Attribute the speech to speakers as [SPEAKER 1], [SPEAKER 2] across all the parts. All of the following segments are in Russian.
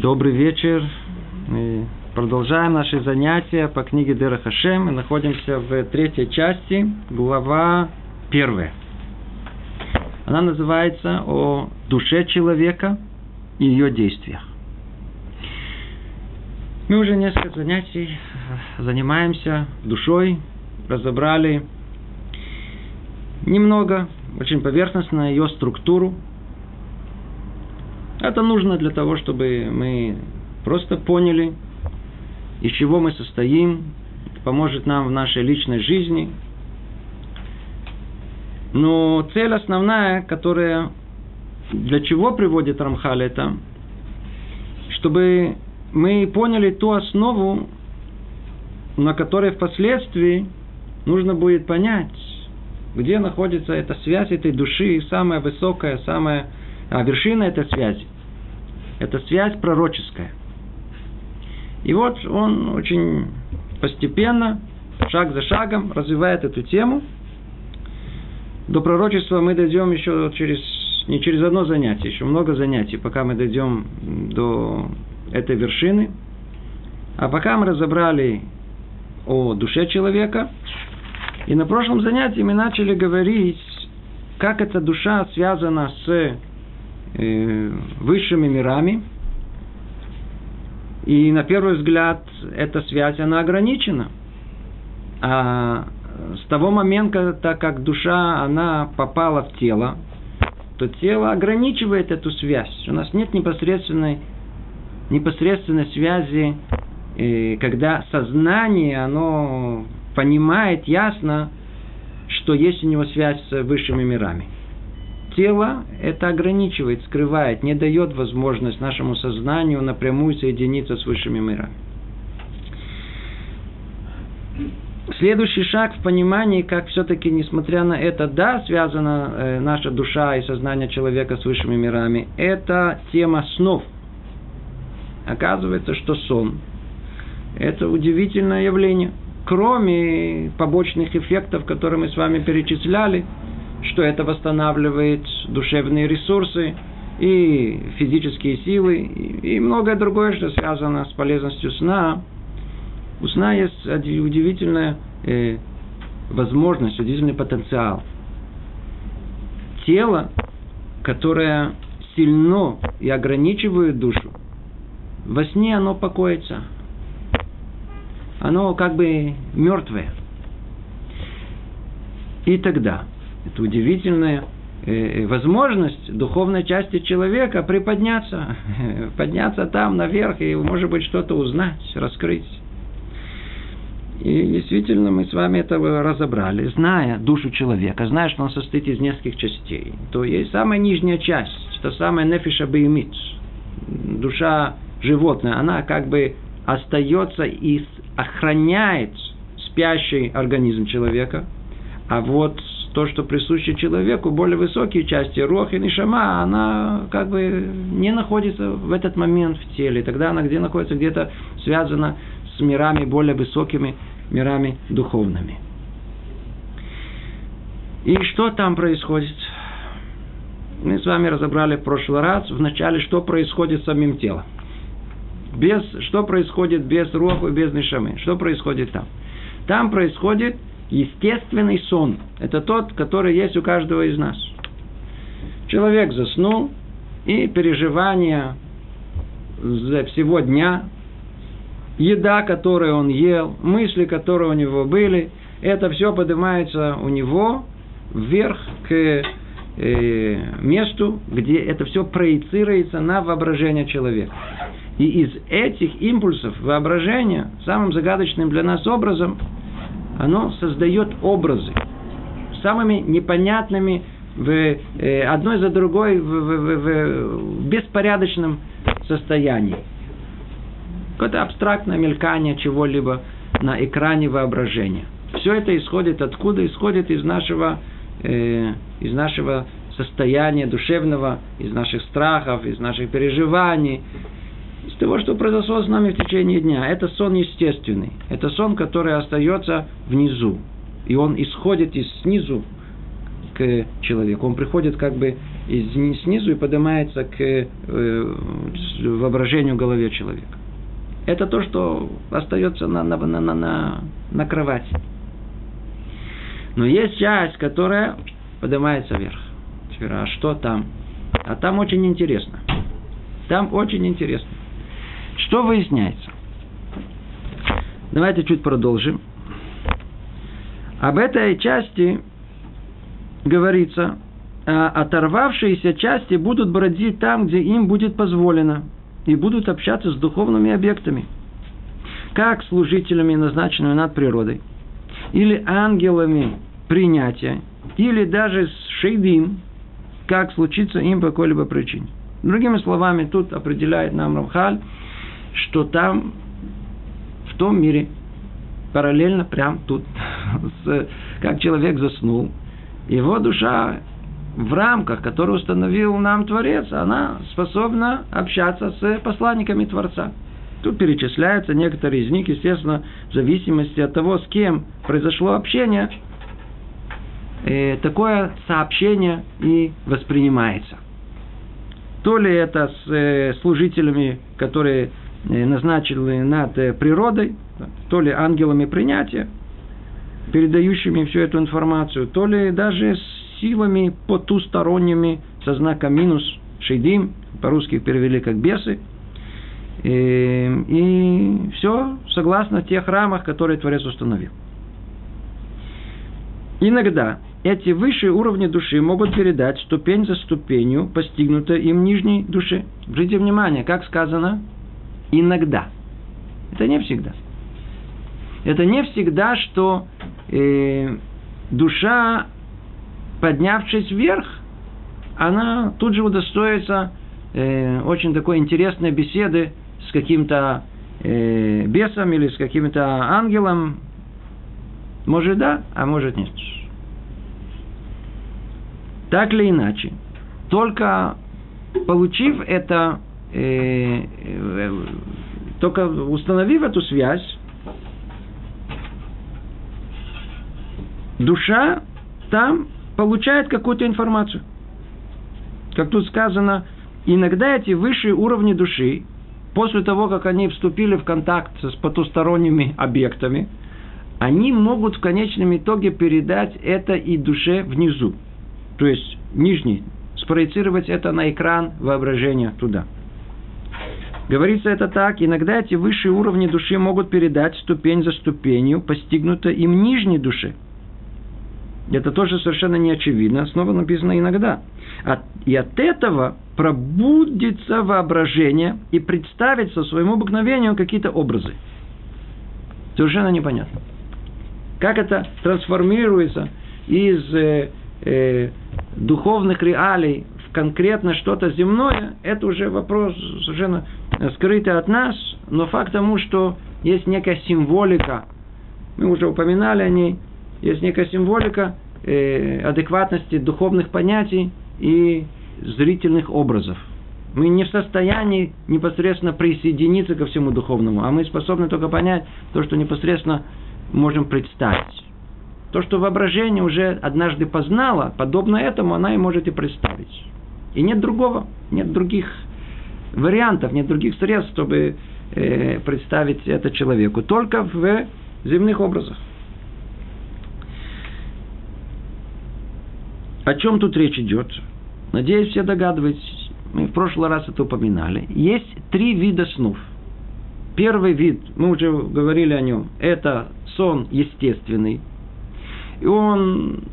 [SPEAKER 1] Добрый вечер. Мы продолжаем наши занятия по книге Дера Хашем. Мы находимся в третьей части, глава первая. Она называется «О душе человека и ее действиях». Мы уже несколько занятий занимаемся душой, разобрали немного, очень поверхностно ее структуру – это нужно для того, чтобы мы просто поняли, из чего мы состоим, поможет нам в нашей личной жизни. Но цель основная, которая для чего приводит Рамхаль это, чтобы мы поняли ту основу, на которой впоследствии нужно будет понять, где находится эта связь этой души, самая высокая, самая а вершина этой связи – это связь пророческая. И вот он очень постепенно, шаг за шагом развивает эту тему. До пророчества мы дойдем еще через, не через одно занятие, еще много занятий, пока мы дойдем до этой вершины. А пока мы разобрали о душе человека, и на прошлом занятии мы начали говорить, как эта душа связана с высшими мирами. И на первый взгляд эта связь, она ограничена. А с того момента, так как душа, она попала в тело, то тело ограничивает эту связь. У нас нет непосредственной, непосредственной связи, э, когда сознание, оно понимает ясно, что есть у него связь с высшими мирами тело это ограничивает, скрывает, не дает возможность нашему сознанию напрямую соединиться с высшими мирами. Следующий шаг в понимании, как все-таки, несмотря на это, да, связана э, наша душа и сознание человека с высшими мирами, это тема снов. Оказывается, что сон – это удивительное явление. Кроме побочных эффектов, которые мы с вами перечисляли – что это восстанавливает душевные ресурсы и физические силы, и многое другое, что связано с полезностью сна. У сна есть удивительная э, возможность, удивительный потенциал. Тело, которое сильно и ограничивает душу, во сне оно покоится. Оно как бы мертвое. И тогда – это удивительная э, возможность духовной части человека приподняться, подняться там наверх и, может быть, что-то узнать, раскрыть. И действительно мы с вами это разобрали, зная душу человека, зная, что он состоит из нескольких частей. То есть самая нижняя часть, что самая нефиша беймит, душа животное, она как бы остается и охраняет спящий организм человека, а вот то, что присуще человеку, более высокие части, рох и нишама, она как бы не находится в этот момент в теле. Тогда она где находится? Где-то связана с мирами более высокими, мирами духовными. И что там происходит? Мы с вами разобрали в прошлый раз, в начале, что происходит с самим телом. Без, что происходит без руху, без нишамы? Что происходит там? Там происходит естественный сон. Это тот, который есть у каждого из нас. Человек заснул, и переживания за всего дня, еда, которую он ел, мысли, которые у него были, это все поднимается у него вверх к э, месту, где это все проецируется на воображение человека. И из этих импульсов воображения, самым загадочным для нас образом, оно создает образы самыми непонятными в э, одной за другой в, в, в, в беспорядочном состоянии. Какое-то абстрактное мелькание чего-либо на экране воображения. Все это исходит откуда? Исходит из нашего, э, из нашего состояния душевного, из наших страхов, из наших переживаний, из того, что произошло с нами в течение дня. Это сон естественный. Это сон, который остается внизу. И он исходит из снизу к человеку. Он приходит как бы и снизу и поднимается к э, воображению голове человека. Это то, что остается на, на, на, на, на кровати. Но есть часть, которая поднимается вверх. А что там? А там очень интересно. Там очень интересно. Что выясняется? Давайте чуть продолжим. Об этой части говорится, а оторвавшиеся части будут бродить там, где им будет позволено, и будут общаться с духовными объектами, как служителями, назначенными над природой, или ангелами принятия, или даже с шейдим, как случится им по какой-либо причине. Другими словами, тут определяет нам Рамхаль, что там, в том мире, параллельно, прям тут, с, как человек заснул, его душа в рамках, которые установил нам Творец, она способна общаться с посланниками Творца. Тут перечисляются некоторые из них, естественно, в зависимости от того, с кем произошло общение, э, такое сообщение и воспринимается. То ли это с э, служителями, которые назначены над э, природой, то ли ангелами принятия, передающими всю эту информацию, то ли даже с силами потусторонними со знаком минус, шейдим, по-русски перевели как бесы. И, и все согласно тех рамах, которые Творец установил. Иногда эти высшие уровни души могут передать ступень за ступенью постигнутой им нижней души. Обратите внимание, как сказано, иногда. Это не всегда. Это не всегда, что э, душа, поднявшись вверх, она тут же удостоится э, очень такой интересной беседы с каким-то э, бесом или с каким-то ангелом. Может да, а может нет. Так или иначе, только получив это, э, э, только установив эту связь, душа там получает какую-то информацию. Как тут сказано, иногда эти высшие уровни души, после того, как они вступили в контакт с потусторонними объектами, они могут в конечном итоге передать это и душе внизу то есть нижний, спроецировать это на экран воображения туда. Говорится это так, иногда эти высшие уровни души могут передать ступень за ступенью, постигнуто им нижней душе. Это тоже совершенно не очевидно, снова написано иногда. И от этого пробудится воображение и представится своему обыкновению какие-то образы. Совершенно непонятно. Как это трансформируется из э, э, духовных реалий конкретно что-то земное, это уже вопрос совершенно скрытый от нас, но факт тому, что есть некая символика, мы уже упоминали о ней, есть некая символика э, адекватности духовных понятий и зрительных образов. Мы не в состоянии непосредственно присоединиться ко всему духовному, а мы способны только понять то, что непосредственно можем представить. То, что воображение уже однажды познало, подобно этому она и может и представить. И нет другого, нет других вариантов, нет других средств, чтобы э, представить это человеку. Только в земных образах. О чем тут речь идет? Надеюсь, все догадываетесь. Мы в прошлый раз это упоминали. Есть три вида снов. Первый вид, мы уже говорили о нем, это сон естественный, и он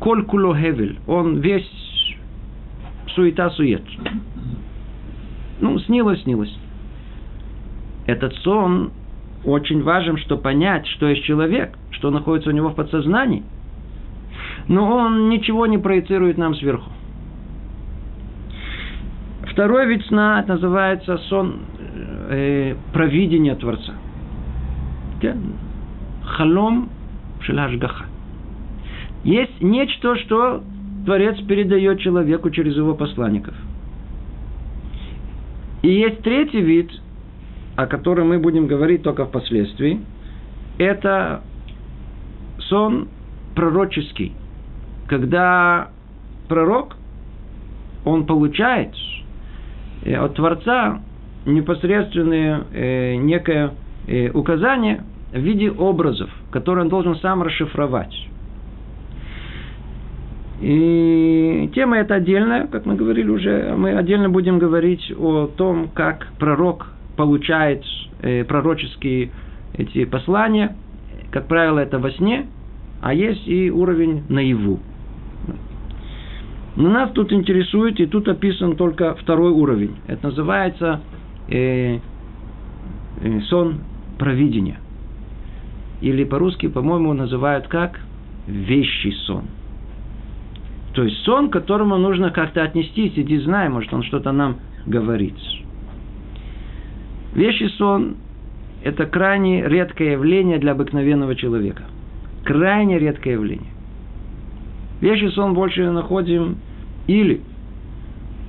[SPEAKER 1] коль хевель, он весь суета-сует. Ну, снилось, снилось. Этот сон очень важен, чтобы понять, что есть человек, что находится у него в подсознании. Но он ничего не проецирует нам сверху. Второй вид сна называется сон э, провидения Творца. Халом шелашгаха. Есть нечто, что Творец передает человеку через его посланников. И есть третий вид, о котором мы будем говорить только впоследствии. Это сон пророческий, когда пророк он получает э, от Творца непосредственное э, некое э, указание в виде образов, которые он должен сам расшифровать. И тема эта отдельная, как мы говорили уже, мы отдельно будем говорить о том, как пророк получает э, пророческие эти послания. Как правило, это во сне, а есть и уровень наяву. Но нас тут интересует, и тут описан только второй уровень. Это называется э, э, сон провидения. Или по-русски, по-моему, называют как вещий сон – то есть сон, к которому нужно как-то отнестись, иди знай, может он что-то нам говорит. Вещий сон – это крайне редкое явление для обыкновенного человека. Крайне редкое явление. Вещий сон больше находим или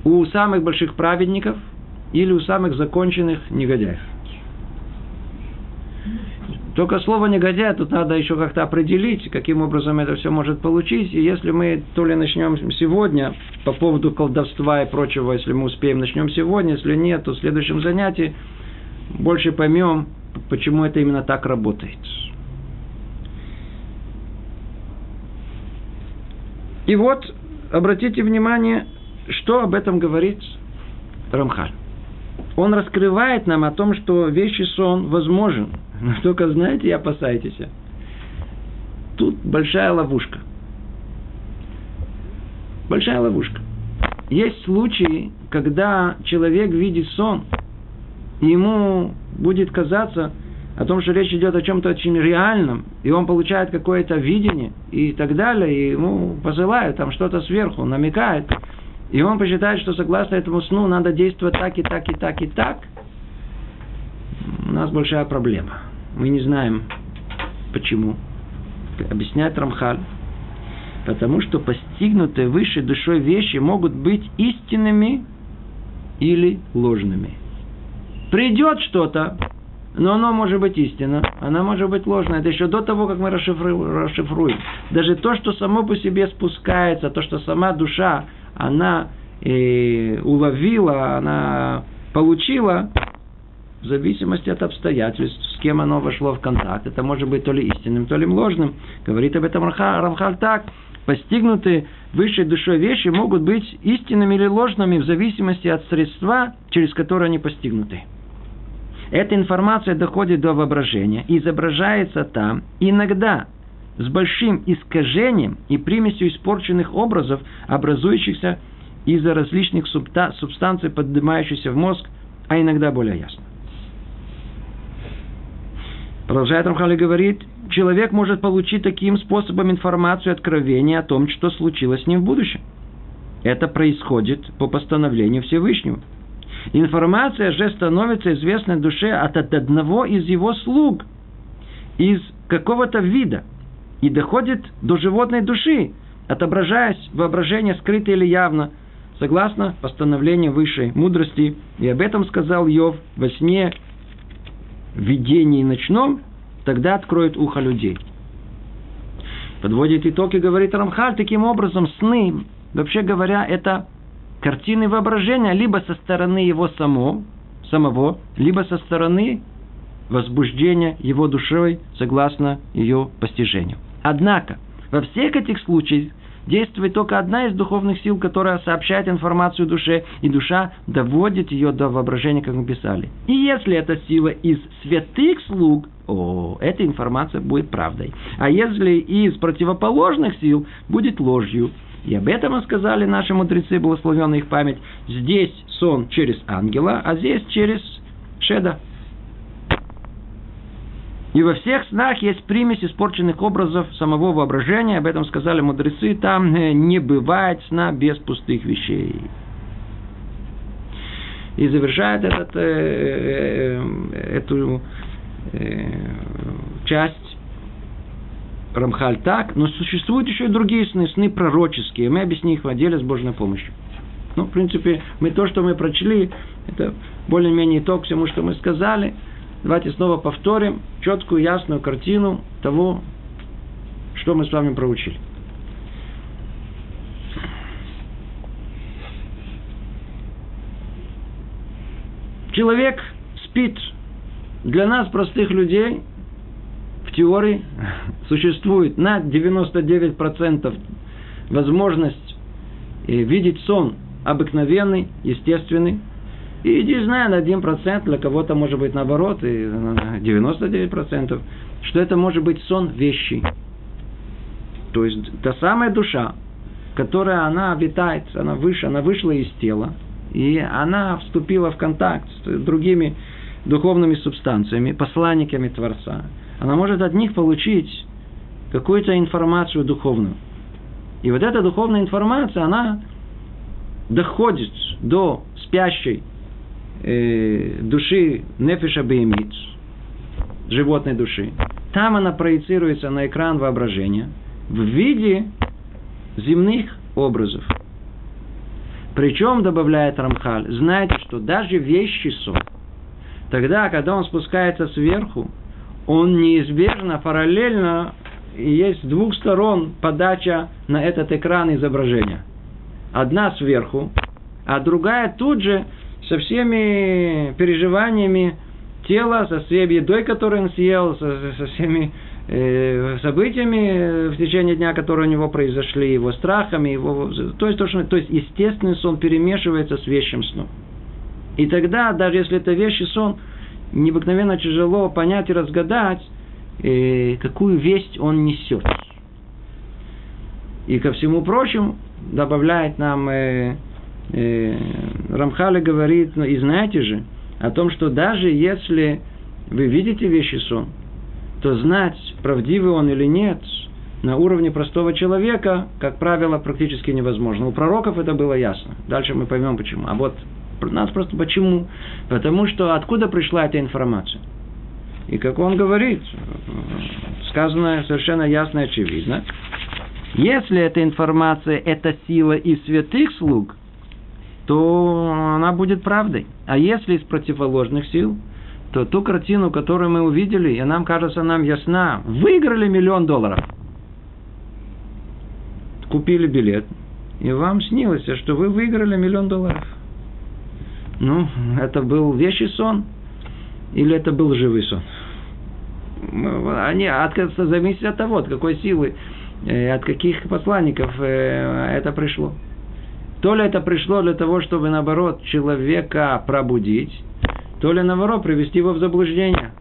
[SPEAKER 1] у самых больших праведников, или у самых законченных негодяев. Только слово негодяй тут надо еще как-то определить, каким образом это все может получить. И если мы то ли начнем сегодня по поводу колдовства и прочего, если мы успеем, начнем сегодня, если нет, то в следующем занятии больше поймем, почему это именно так работает. И вот, обратите внимание, что об этом говорит Рамхаль. Он раскрывает нам о том, что вещи сон возможен – но только знаете и опасайтесь. Тут большая ловушка. Большая ловушка. Есть случаи, когда человек видит сон, и ему будет казаться о том, что речь идет о чем-то очень реальном, и он получает какое-то видение и так далее, и ему посылают там что-то сверху, намекает, и он посчитает, что согласно этому сну надо действовать так и так и так и так, у нас большая проблема – мы не знаем, почему. Объясняет Рамхаль. Потому что постигнутые высшей душой вещи могут быть истинными или ложными. Придет что-то, но оно может быть истинно, она может быть ложная. Это еще до того, как мы расшифруем. Даже то, что само по себе спускается, то, что сама душа, она э, уловила, она получила, в зависимости от обстоятельств, с кем оно вошло в контакт. Это может быть то ли истинным, то ли ложным. Говорит об этом Рамхаль так. Постигнутые высшей душой вещи могут быть истинными или ложными в зависимости от средства, через которое они постигнуты. Эта информация доходит до воображения изображается там иногда с большим искажением и примесью испорченных образов, образующихся из-за различных субстанций, поднимающихся в мозг, а иногда более ясно. Продолжает Рамхали говорит, человек может получить таким способом информацию откровения о том, что случилось с ним в будущем. Это происходит по постановлению Всевышнего. Информация же становится известной душе от одного из его слуг, из какого-то вида, и доходит до животной души, отображаясь в воображении скрыто или явно, согласно постановлению высшей мудрости. И об этом сказал Йов во сне видении ночном, тогда откроет ухо людей. Подводит итог и говорит Рамхаль, таким образом сны, вообще говоря, это картины воображения либо со стороны его само, самого, либо со стороны возбуждения его душой согласно ее постижению. Однако, во всех этих случаях действует только одна из духовных сил, которая сообщает информацию душе, и душа доводит ее до воображения, как мы писали. И если эта сила из святых слуг, о, эта информация будет правдой. А если из противоположных сил, будет ложью. И об этом мы сказали наши мудрецы, благословенная их память. Здесь сон через ангела, а здесь через шеда. И во всех снах есть примесь испорченных образов самого воображения. Об этом сказали мудрецы. Там э, не бывает сна без пустых вещей. И завершает этот, э, э, эту э, часть Рамхаль так, но существуют еще и другие сны, сны пророческие. Мы объясним их в отделе с Божьей помощью. Ну, в принципе, мы то, что мы прочли, это более-менее итог всему, что мы сказали – Давайте снова повторим четкую, ясную картину того, что мы с вами проучили. Человек спит. Для нас, простых людей, в теории существует на 99% возможность э, видеть сон обыкновенный, естественный, и не знаю, на 1%, для кого-то может быть наоборот, и 99%, что это может быть сон вещи. То есть та самая душа, которая она обитает, она выше, она вышла из тела, и она вступила в контакт с другими духовными субстанциями, посланниками Творца. Она может от них получить какую-то информацию духовную. И вот эта духовная информация, она доходит до спящей э, души нефиша беймит, животной души. Там она проецируется на экран воображения в виде земных образов. Причем, добавляет Рамхаль, знаете, что даже вещи сон, тогда, когда он спускается сверху, он неизбежно, параллельно, есть с двух сторон подача на этот экран изображения. Одна сверху, а другая тут же со всеми переживаниями тела, со всей едой, которую он съел, со, со всеми э, событиями в течение дня, которые у него произошли, его страхами, его, то есть, то, что, то есть естественный сон перемешивается с вещим сном. И тогда, даже если это вещий сон, необыкновенно тяжело понять и разгадать, э, какую весть он несет. И ко всему прочему, добавляет нам э, э, Рамхали говорит, ну и знаете же, о том, что даже если вы видите вещи сон, то знать, правдивый он или нет, на уровне простого человека, как правило, практически невозможно. У пророков это было ясно. Дальше мы поймем почему. А вот нас просто почему? Потому что откуда пришла эта информация? И как он говорит, сказано совершенно ясно и очевидно, если эта информация – это сила из святых слуг, то она будет правдой. А если из противоположных сил, то ту картину, которую мы увидели, и нам кажется нам ясна, выиграли миллион долларов. Купили билет, и вам снилось, что вы выиграли миллион долларов – ну, это был вещий сон или это был живый сон? Они зависит от того, от какой силы, э, от каких посланников э, это пришло. То ли это пришло для того, чтобы, наоборот, человека пробудить, то ли, наоборот, привести его в заблуждение.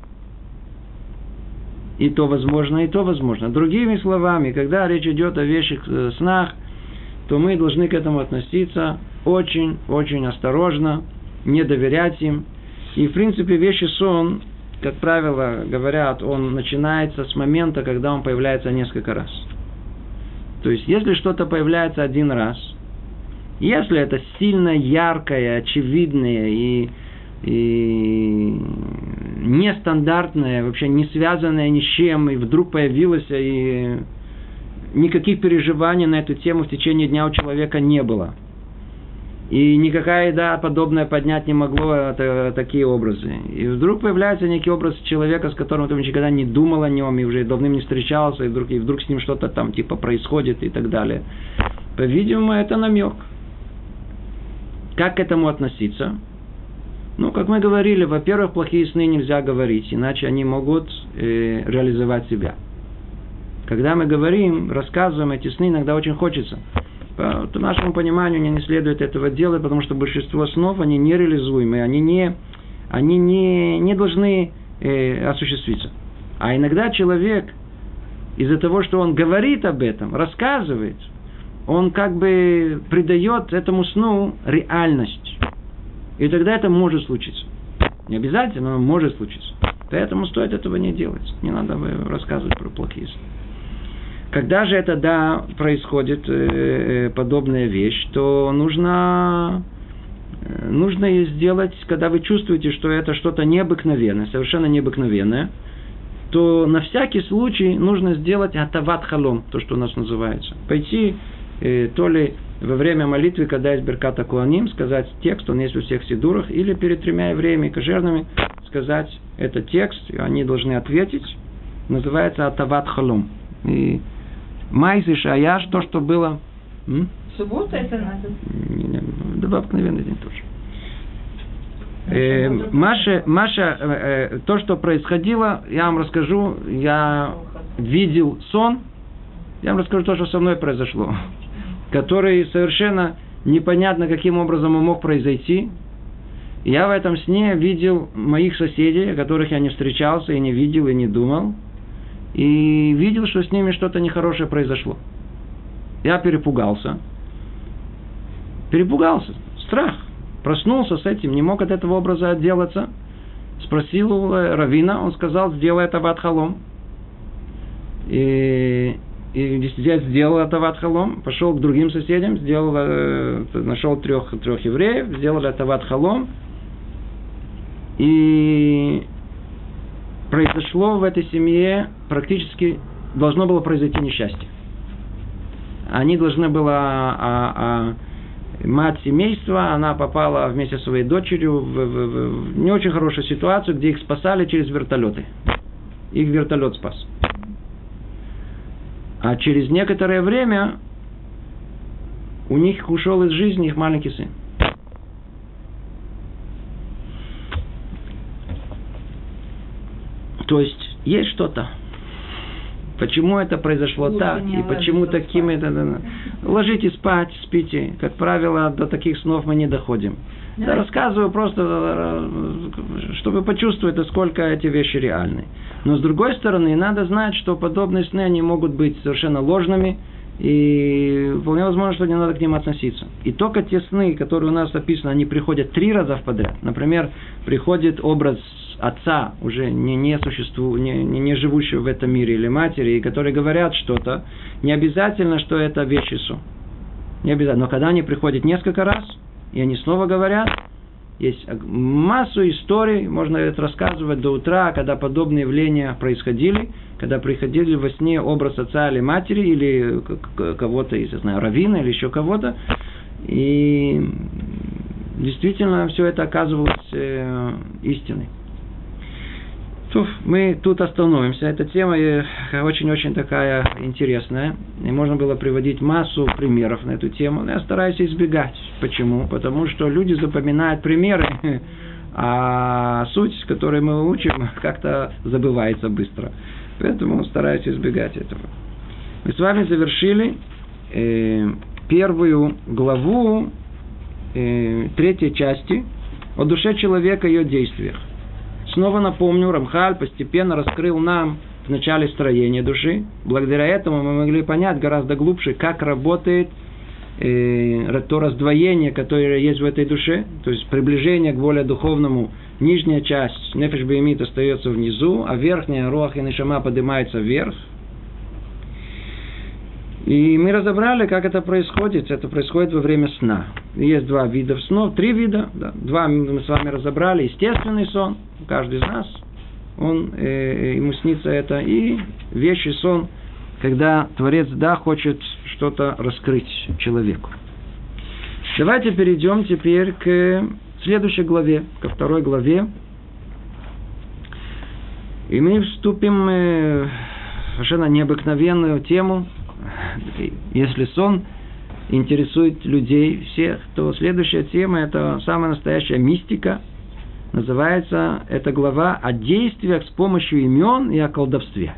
[SPEAKER 1] И то возможно, и то возможно. Другими словами, когда речь идет о вещих э, снах, то мы должны к этому относиться очень-очень осторожно, не доверять им. И, в принципе, вещи сон, как правило, говорят, он начинается с момента, когда он появляется несколько раз. То есть, если что-то появляется один раз, если это сильно яркое, очевидное и, и нестандартное, вообще не связанное ни с чем, и вдруг появилось, и никаких переживаний на эту тему в течение дня у человека не было – и никакая еда подобное поднять не могло это, такие образы. И вдруг появляется некий образ человека, с которым ты никогда не думал о нем, и уже давным не встречался, и вдруг, и вдруг с ним что-то там типа происходит и так далее. По-видимому, это намек. Как к этому относиться? Ну, как мы говорили, во-первых, плохие сны нельзя говорить, иначе они могут э, реализовать себя. Когда мы говорим, рассказываем эти сны, иногда очень хочется – по нашему пониманию не следует этого делать, потому что большинство снов, они нереализуемые, они не, они не, не должны э, осуществиться. А иногда человек из-за того, что он говорит об этом, рассказывает, он как бы придает этому сну реальность. И тогда это может случиться. Не обязательно, но может случиться. Поэтому стоит этого не делать. Не надо рассказывать про плохие сны. Когда же это, да, происходит э, э, подобная вещь, то нужно, э, нужно сделать, когда вы чувствуете, что это что-то необыкновенное, совершенно необыкновенное, то на всякий случай нужно сделать атават халом, то, что у нас называется. Пойти то ли во время молитвы, когда есть Берката Куаним, сказать текст, он есть у всех сидурах, или перед тремя евреями кошерными сказать этот текст, и они должны ответить, называется атават халом. И Майсы Шаяш, то, что было...
[SPEAKER 2] М? Суббота это надо?
[SPEAKER 1] Да, в обыкновенный день тоже. Э, Маша, Маша э, э, то, что происходило, я вам расскажу. Я видел сон. Я вам расскажу то, что со мной произошло. Который совершенно непонятно, каким образом он мог произойти. Я в этом сне видел моих соседей, которых я не встречался и не видел и не думал. И видел, что с ними что-то нехорошее произошло. Я перепугался. Перепугался. Страх. Проснулся с этим, не мог от этого образа отделаться. Спросил Равина, он сказал, сделай это в Адхалом. И, и действительно сделал это в Адхалом. Пошел к другим соседям, сделал, э, нашел трех, трех евреев, сделал это в Адхалом. И произошло в этой семье практически должно было произойти несчастье. Они должны было а, а, мать семейства, она попала вместе со своей дочерью в, в, в не очень хорошую ситуацию, где их спасали через вертолеты. Их вертолет спас. А через некоторое время у них ушел из жизни их маленький сын. То есть есть что-то. Почему это произошло Лучше так, и почему таким это... Да, да. Ложитесь спать, спите. Как правило, до таких снов мы не доходим. Да, рассказываю просто, э, чтобы почувствовать, насколько эти вещи реальны. Но с другой стороны, надо знать, что подобные сны, они могут быть совершенно ложными, и вполне возможно, что не надо к ним относиться. И только те сны, которые у нас описаны, они приходят три раза в подряд. Например, приходит образ отца, уже не, не, существу, не, не, не живущего в этом мире, или матери, и которые говорят что-то, не обязательно, что это вещи сон. Не обязательно. Но когда они приходят несколько раз, и они снова говорят, есть массу историй, можно это рассказывать до утра, когда подобные явления происходили, когда приходили во сне образ отца или матери, или кого-то из, я знаю, равина, или еще кого-то. И действительно все это оказывалось э, истиной. Туф, мы тут остановимся. Эта тема очень-очень такая интересная. И можно было приводить массу примеров на эту тему. Но я стараюсь избегать. Почему? Потому что люди запоминают примеры, а суть, которую мы учим, как-то забывается быстро. Поэтому стараюсь избегать этого. Мы с вами завершили э, первую главу э, третьей части о душе человека и ее действиях. Снова напомню, Рамхаль постепенно раскрыл нам в начале строения души. Благодаря этому мы могли понять гораздо глубже, как работает э, то раздвоение, которое есть в этой душе, то есть приближение к более духовному. Нижняя часть Нефеш Беймит остается внизу, а верхняя Руах и Нишама поднимается вверх. И мы разобрали, как это происходит. Это происходит во время сна. Есть два вида снов, три вида. Да. Два мы с вами разобрали. Естественный сон, каждый из нас, он, э, ему снится это. И вещий сон, когда Творец, да, хочет что-то раскрыть человеку. Давайте перейдем теперь к следующей главе, ко второй главе. И мы вступим э, в совершенно необыкновенную тему – если сон интересует людей всех, то следующая тема – это самая настоящая мистика. Называется эта глава о действиях с помощью имен и о колдовстве.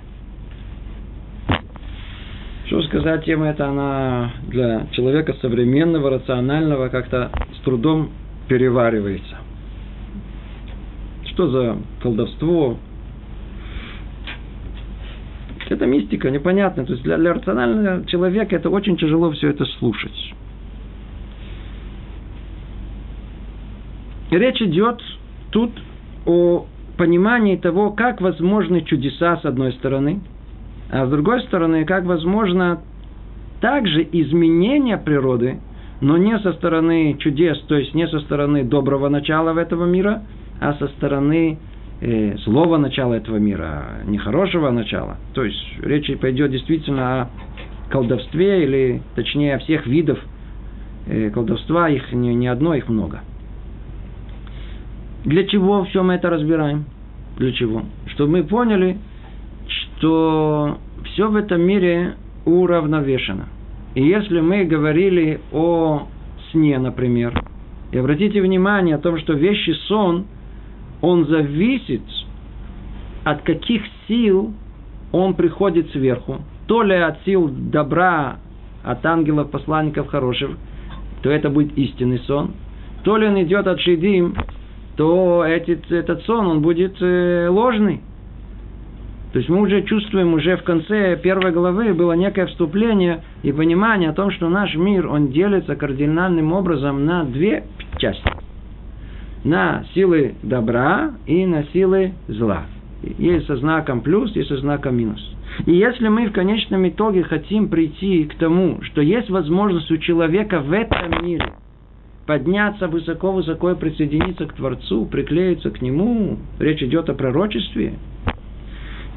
[SPEAKER 1] Что сказать, тема эта, она для человека современного, рационального как-то с трудом переваривается. Что за колдовство, это мистика, непонятно. То есть для, для рационального человека это очень тяжело все это слушать. Речь идет тут о понимании того, как возможны чудеса с одной стороны, а с другой стороны, как возможно также изменение природы, но не со стороны чудес, то есть не со стороны доброго начала в этого мира, а со стороны злого начала этого мира, нехорошего начала. То есть речь пойдет действительно о колдовстве, или точнее о всех видов э, колдовства, их не, не одно, их много. Для чего все мы это разбираем? Для чего? Чтобы мы поняли, что все в этом мире уравновешено. И если мы говорили о сне, например, И обратите внимание о том, что вещи сон, он зависит от каких сил он приходит сверху. То ли от сил добра, от ангелов, посланников хороших, то это будет истинный сон. То ли он идет от шедим, то этот, этот сон, он будет э, ложный. То есть мы уже чувствуем, уже в конце первой главы было некое вступление и понимание о том, что наш мир, он делится кардинальным образом на две части. На силы добра и на силы зла. Есть со знаком плюс, есть со знаком минус. И если мы в конечном итоге хотим прийти к тому, что есть возможность у человека в этом мире подняться высоко-высоко и присоединиться к Творцу, приклеиться к Нему, речь идет о пророчестве,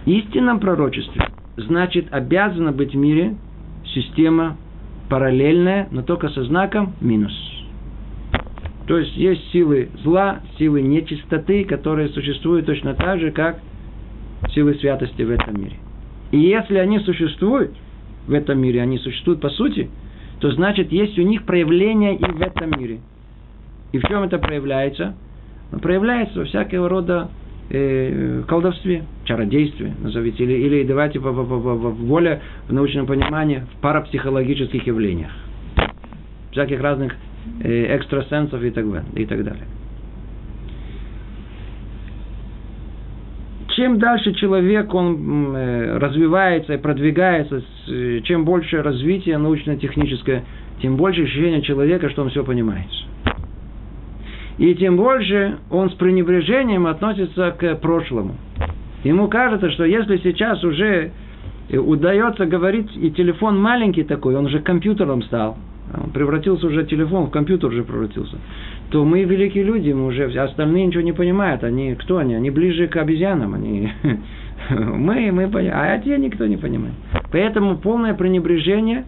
[SPEAKER 1] истинном пророчестве, значит обязана быть в мире система параллельная, но только со знаком минус. То есть есть силы зла, силы нечистоты, которые существуют точно так же, как силы святости в этом мире. И если они существуют в этом мире, они существуют по сути, то значит есть у них проявление и в этом мире. И в чем это проявляется? Ну, проявляется во всякого рода э, колдовстве, чародействе, назовите, или, или давайте в, в, в, в, в более в научном понимании, в парапсихологических явлениях. Всяких разных экстрасенсов и так, и так далее. чем дальше человек он э, развивается и продвигается, э, чем больше развитие научно-техническое, тем больше ощущение человека, что он все понимает. И тем больше он с пренебрежением относится к прошлому. Ему кажется, что если сейчас уже э, удается говорить, и телефон маленький такой, он уже компьютером стал, он превратился уже, телефон в компьютер уже превратился, то мы великие люди, мы уже, остальные ничего не понимают. Они, кто они? Они ближе к обезьянам. Они, мы, мы, а те никто не понимает. Поэтому полное пренебрежение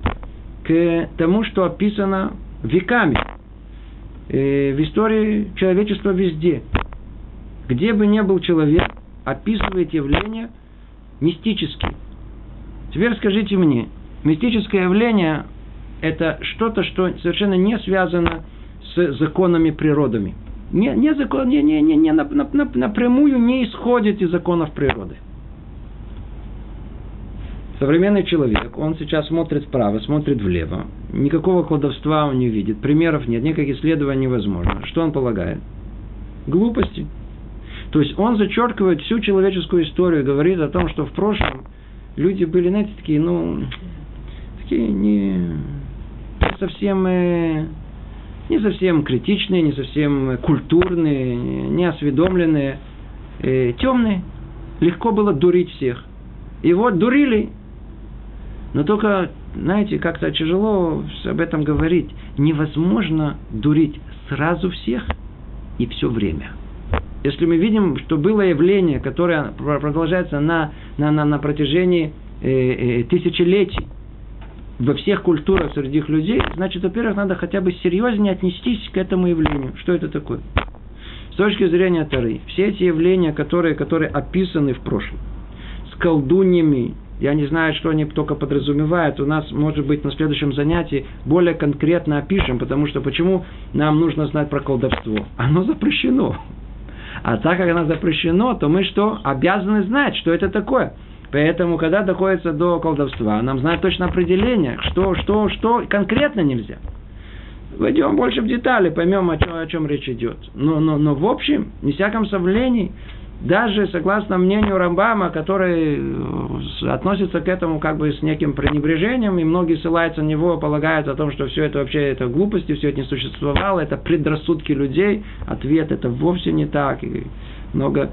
[SPEAKER 1] к тому, что описано веками э, в истории человечества везде. Где бы ни был человек, описывает явления мистические. Теперь скажите мне, мистическое явление – это что-то, что совершенно не связано с законами природами. Не, не, закон, не, не, не, не на, на, на, напрямую не исходит из законов природы. Современный человек, он сейчас смотрит вправо, смотрит влево. Никакого колдовства он не видит. Примеров нет, никаких исследований невозможно. Что он полагает? Глупости. То есть он зачеркивает всю человеческую историю, говорит о том, что в прошлом люди были, знаете, такие, ну, такие не совсем э, не совсем критичные, не совсем культурные, не осведомленные, э, темные. Легко было дурить всех. И вот дурили. Но только, знаете, как-то тяжело об этом говорить. Невозможно дурить сразу всех и все время. Если мы видим, что было явление, которое продолжается на, на, на, на протяжении э, э, тысячелетий, во всех культурах среди людей, значит, во-первых, надо хотя бы серьезнее отнестись к этому явлению. Что это такое? С точки зрения Тары, все эти явления, которые, которые описаны в прошлом, с колдуньями, я не знаю, что они только подразумевают. У нас, может быть, на следующем занятии более конкретно опишем, потому что почему нам нужно знать про колдовство? Оно запрещено. А так как оно запрещено, то мы что? Обязаны знать, что это такое. Поэтому, когда доходится до колдовства, нам знать точно определение, что, что, что конкретно нельзя. Войдем больше в детали, поймем, о чем, о чем речь идет. Но, но, но в общем, не всяком сомнении, даже согласно мнению Рамбама, который э, относится к этому как бы с неким пренебрежением, и многие ссылаются на него, полагают о том, что все это вообще это глупости, все это не существовало, это предрассудки людей. Ответ это вовсе не так. И много,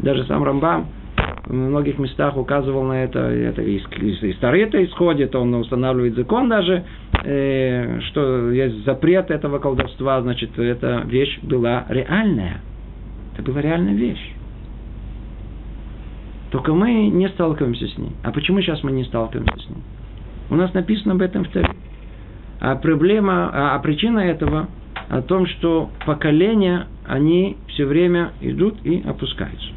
[SPEAKER 1] даже сам Рамбам в многих местах указывал на это, это из, из, из Тарета исходит, он устанавливает закон даже, э, что есть запрет этого колдовства, значит, эта вещь была реальная. Это была реальная вещь. Только мы не сталкиваемся с ней. А почему сейчас мы не сталкиваемся с ней? У нас написано об этом в Таре. А проблема, а, а причина этого о том, что поколения, они все время идут и опускаются.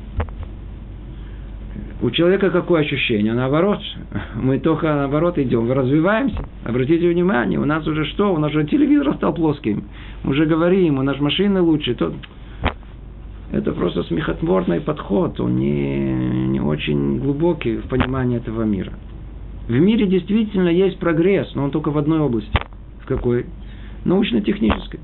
[SPEAKER 1] У человека какое ощущение? Наоборот. Мы только наоборот идем, развиваемся. Обратите внимание, у нас уже что? У нас уже телевизор стал плоским. Мы уже говорим, у нас машины лучше. То... Это просто смехотворный подход. Он не, не очень глубокий в понимании этого мира. В мире действительно есть прогресс, но он только в одной области. В какой? Научно-технической.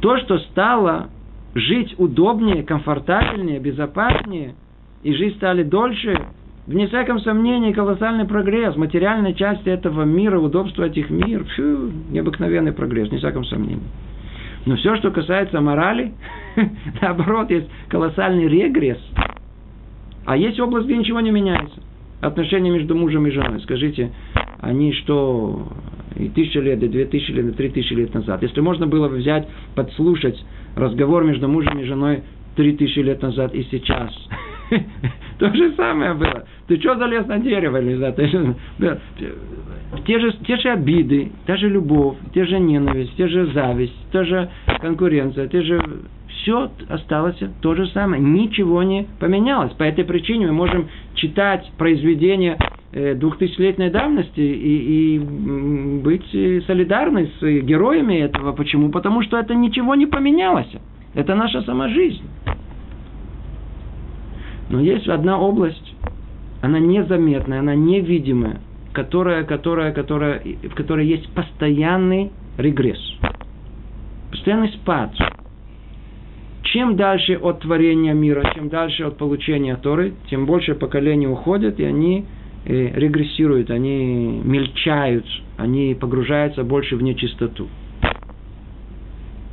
[SPEAKER 1] То, что стало жить удобнее, комфортабельнее, безопаснее – и жизнь стали дольше, вне всяком сомнении, колоссальный прогресс. Материальной части этого мира, удобства этих мир, фу, необыкновенный прогресс, не всяком сомнении. Но все, что касается морали, наоборот, есть колоссальный регресс. А есть область, где ничего не меняется. Отношения между мужем и женой. Скажите, они что, и тысячу лет, и две тысячи лет, и три тысячи лет назад. Если можно было взять, подслушать разговор между мужем и женой три тысячи лет назад и сейчас – То же самое было. Ты что залез на дерево? Не знаю, ты, те, же, те же обиды, та же любовь, те же ненависть, те же зависть, та же конкуренция, те же... Все осталось то же самое. Ничего не поменялось. По этой причине мы можем читать произведения э, двухтысячелетней давности и, и быть солидарны с героями этого. Почему? Потому что это ничего не поменялось. Это наша сама жизнь. Но есть одна область, она незаметная, она невидимая, которая, которая, которая, в которой есть постоянный регресс. Постоянный спад. Чем дальше от творения мира, чем дальше от получения Торы, тем больше поколений уходят, и они э, регрессируют, они мельчают, они погружаются больше в нечистоту.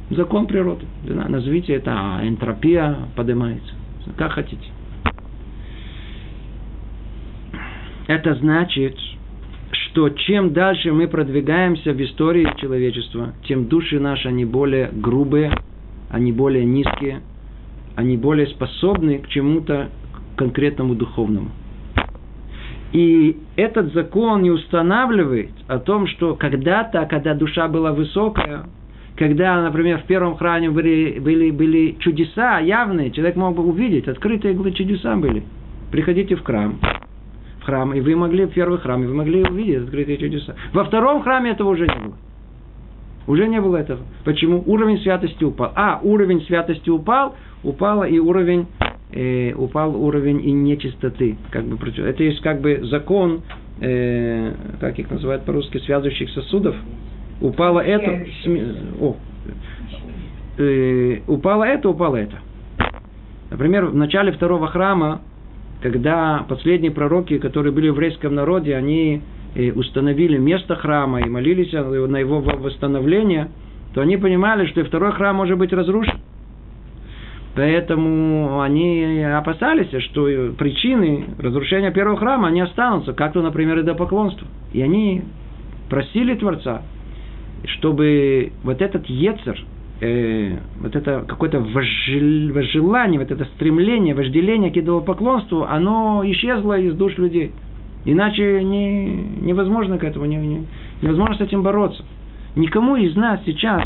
[SPEAKER 1] Закон природы. Назовите это а, энтропия поднимается. Как хотите. Это значит, что чем дальше мы продвигаемся в истории человечества, тем души наши, они более грубые, они более низкие, они более способны к чему-то конкретному духовному. И этот закон не устанавливает о том, что когда-то, когда душа была высокая, когда, например, в первом храме были, были, были чудеса явные, человек мог бы увидеть, открытые чудеса были. Приходите в храм, в храм, и вы могли в первый храм, и вы могли увидеть открытые чудеса. Во втором храме этого уже не было. Уже не было этого. Почему? Уровень святости упал. А, уровень святости упал, упал и уровень, э, упал уровень и нечистоты. Как бы, это есть как бы закон, э, как их называют по-русски, связывающих сосудов. Упало это, сми, о, э, упало это, упало это. Например, в начале второго храма когда последние пророки, которые были в еврейском народе, они э, установили место храма и молились на его восстановление, то они понимали, что и второй храм может быть разрушен. Поэтому они опасались, что причины разрушения первого храма, они останутся, как-то, например, и до поклонства. И они просили Творца, чтобы вот этот Ецер, э, вот это какое-то возжелание, вот это стремление, вожделение к идолопоклонству, оно исчезло из душ людей. Иначе не, невозможно к этому, не, не, невозможно с этим бороться. Никому из нас сейчас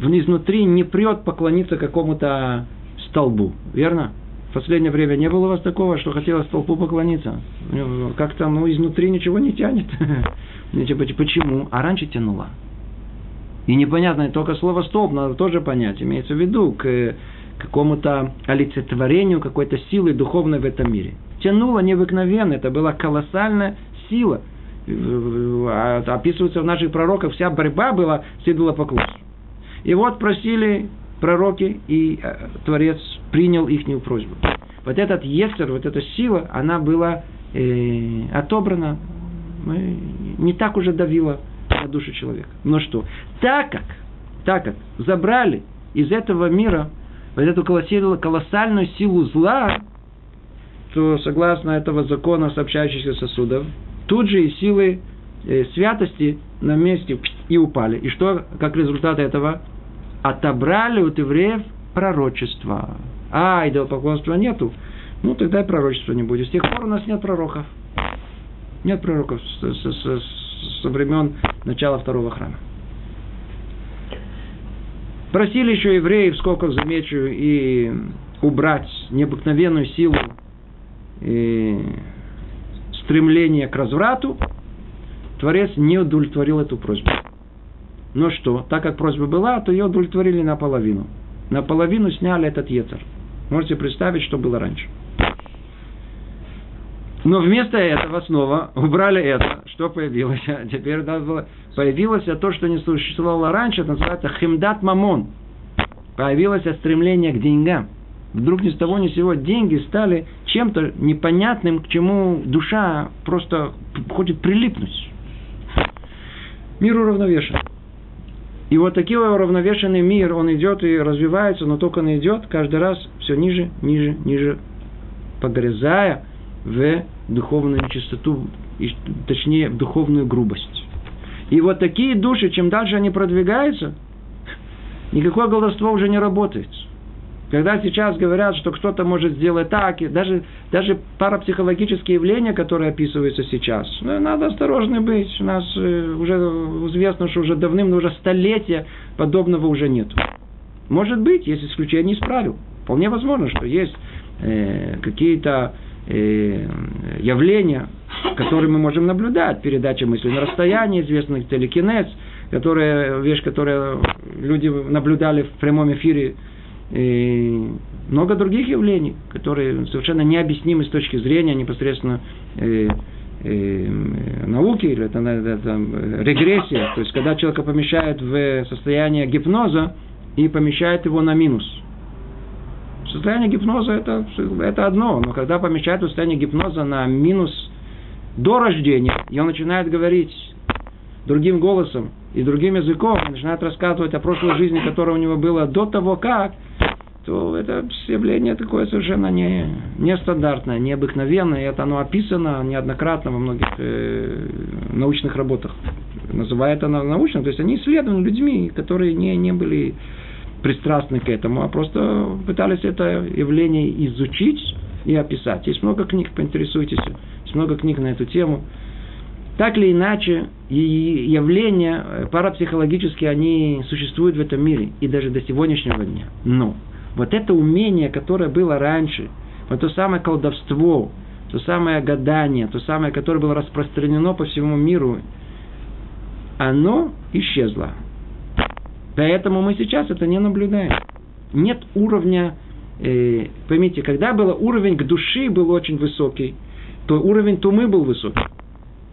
[SPEAKER 1] изнутри не прет поклониться какому-то столбу, верно? В последнее время не было у вас такого, что хотелось столбу поклониться? Как то ну, изнутри ничего не тянет. Почему? А раньше тянуло. И непонятно, только слово «столб» надо тоже понять. Имеется в виду к какому-то олицетворению какой-то силы духовной в этом мире. Тянуло необыкновенно, это была колоссальная сила. А, описывается в наших пророках, вся борьба была с идолопоклонством. И вот просили пророки, и э, Творец принял их просьбу. Вот этот Ецер, вот эта сила, она была э, отобрана, не так уже давила на душу человека. Но что? Так как, так как забрали из этого мира вот эту колоссальную силу зла, то согласно этого закона сообщающихся сосудов, тут же и силы э, святости на месте и упали. И что, как результат этого? Отобрали у евреев пророчество. А, идолопоклонства нету. Ну, тогда и пророчества не будет. С тех пор у нас нет пророков. Нет пророков с, с, с, со времен начала второго храма. Просили еще евреев, сколько замечу, и убрать необыкновенную силу э, стремление к разврату, Творец не удовлетворил эту просьбу. Но что, так как просьба была, то ее удовлетворили наполовину. Наполовину сняли этот ецер. Можете представить, что было раньше. Но вместо этого снова убрали это. Что появилось? Теперь появилось то, что не существовало раньше, это называется химдат мамон. Появилось стремление к деньгам. Вдруг ни с того ни с сего деньги стали чем-то непонятным, к чему душа просто хочет прилипнуть. Мир уравновешен. И вот такой уравновешенный мир, он идет и развивается, но только он идет каждый раз все ниже, ниже, ниже, погрязая в духовную чистоту, точнее, в духовную грубость. И вот такие души, чем дальше они продвигаются, никакое колдовство уже не работает. Когда сейчас говорят, что кто-то может сделать так, и даже, даже парапсихологические явления, которые описываются сейчас, ну, надо осторожны быть. У нас э, уже известно, что уже давным, уже столетия подобного уже нет. Может быть, есть исключение из правил. Вполне возможно, что есть э, какие-то э, явления, которые мы можем наблюдать. Передача мысли на расстоянии, известный телекинез, которая, вещь, которую люди наблюдали в прямом эфире и много других явлений, которые совершенно необъяснимы с точки зрения непосредственно э, э, науки, или это, это регрессия, то есть когда человека помещают в состояние гипноза и помещают его на минус. Состояние гипноза это, это одно, но когда помещают в состояние гипноза на минус до рождения, и он начинает говорить другим голосом и другим языком, начинает рассказывать о прошлой жизни, которая у него была до того, как, то это явление такое совершенно не, нестандартное, необыкновенное. И это оно описано неоднократно во многих э, научных работах. Называют это научным. То есть они исследованы людьми, которые не, не были пристрастны к этому, а просто пытались это явление изучить и описать. Есть много книг, поинтересуйтесь. Есть много книг на эту тему. Так или иначе, явления э, парапсихологические, они существуют в этом мире. И даже до сегодняшнего дня. Но вот это умение, которое было раньше, вот то самое колдовство, то самое гадание, то самое, которое было распространено по всему миру, оно исчезло. Поэтому мы сейчас это не наблюдаем. Нет уровня, э, поймите, когда был уровень к души был очень высокий, то уровень тумы был высокий.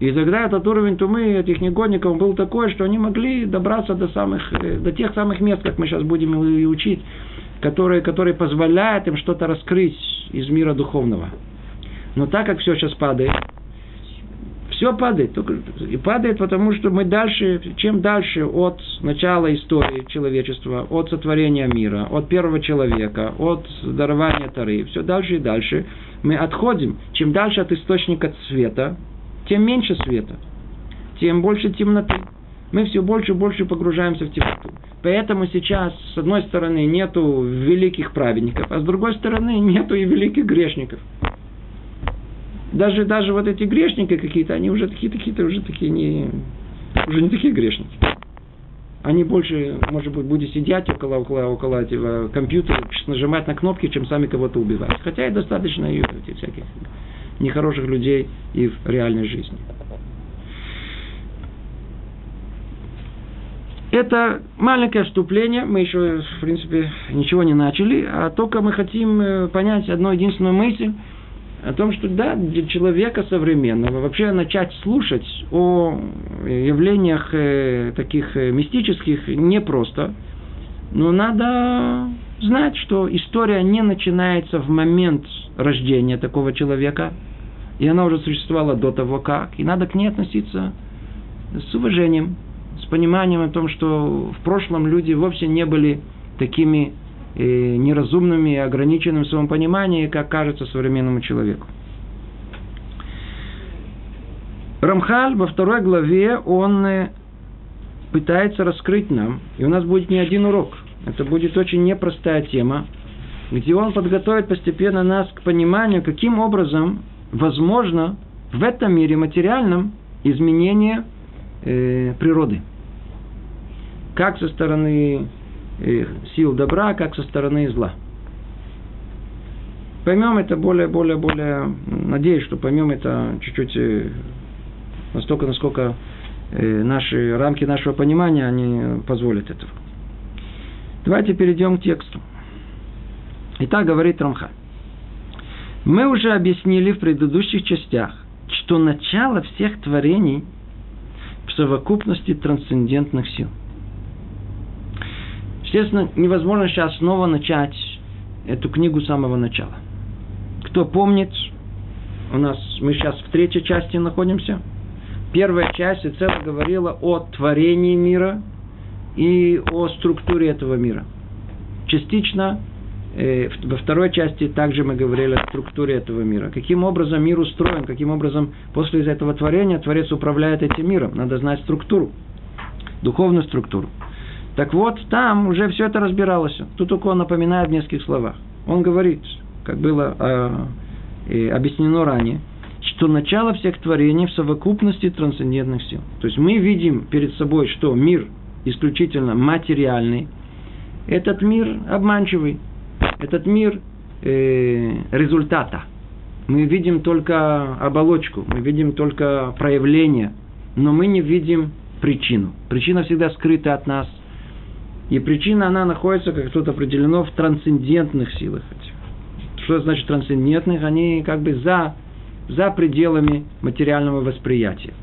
[SPEAKER 1] И тогда этот уровень тумы этих негодников был такой, что они могли добраться до, самых, э, до тех самых мест, как мы сейчас будем и учить, которые, которые позволяют им что-то раскрыть из мира духовного. Но так как все сейчас падает, все падает. И падает, потому что мы дальше, чем дальше от начала истории человечества, от сотворения мира, от первого человека, от дарования Тары, все дальше и дальше, мы отходим. Чем дальше от источника света, тем меньше света, тем больше темноты. Мы все больше и больше погружаемся в темноту. Поэтому сейчас, с одной стороны, нету великих праведников, а с другой стороны, нету и великих грешников. Даже, даже вот эти грешники какие-то, они уже такие, такие, уже такие не, уже не такие грешники. Они больше, может быть, будут сидеть около, около, около этого компьютера, нажимать на кнопки, чем сами кого-то убивать. Хотя и достаточно и этих всяких нехороших людей и в реальной жизни. Это маленькое вступление, мы еще, в принципе, ничего не начали, а только мы хотим э, понять одну единственную мысль о том, что да, для человека современного вообще начать слушать о явлениях э, таких э, мистических непросто, но надо знать, что история не начинается в момент рождения такого человека, и она уже существовала до того как, и надо к ней относиться с уважением, с пониманием о том, что в прошлом люди вовсе не были такими э, неразумными и ограниченными в своем понимании, как кажется современному человеку. Рамхаль во второй главе, он э, пытается раскрыть нам, и у нас будет не один урок, это будет очень непростая тема, где он подготовит постепенно нас к пониманию, каким образом возможно в этом мире материальном изменение э, природы. Как со стороны сил добра, как со стороны зла. Поймем это более, более, более, надеюсь, что поймем это чуть-чуть э, настолько, насколько э, наши рамки нашего понимания, они позволят этого. Давайте перейдем к тексту. Итак, говорит Рамха. Мы уже объяснили в предыдущих частях, что начало всех творений в совокупности трансцендентных сил. Естественно, невозможно сейчас снова начать эту книгу с самого начала. Кто помнит, у нас мы сейчас в третьей части находимся. Первая часть цело говорила о творении мира и о структуре этого мира. Частично Э, во второй части также мы говорили о структуре этого мира. Каким образом мир устроен, каким образом после этого творения Творец управляет этим миром. Надо знать структуру, духовную структуру. Так вот, там уже все это разбиралось. Тут только он напоминает в нескольких словах. Он говорит, как было э, объяснено ранее, что начало всех творений в совокупности трансцендентных сил. То есть мы видим перед собой, что мир исключительно материальный, этот мир обманчивый, этот мир э, результата. Мы видим только оболочку, мы видим только проявление, но мы не видим причину. Причина всегда скрыта от нас. И причина, она находится, как тут определено, в трансцендентных силах. Что значит трансцендентных? Они как бы за, за пределами материального восприятия.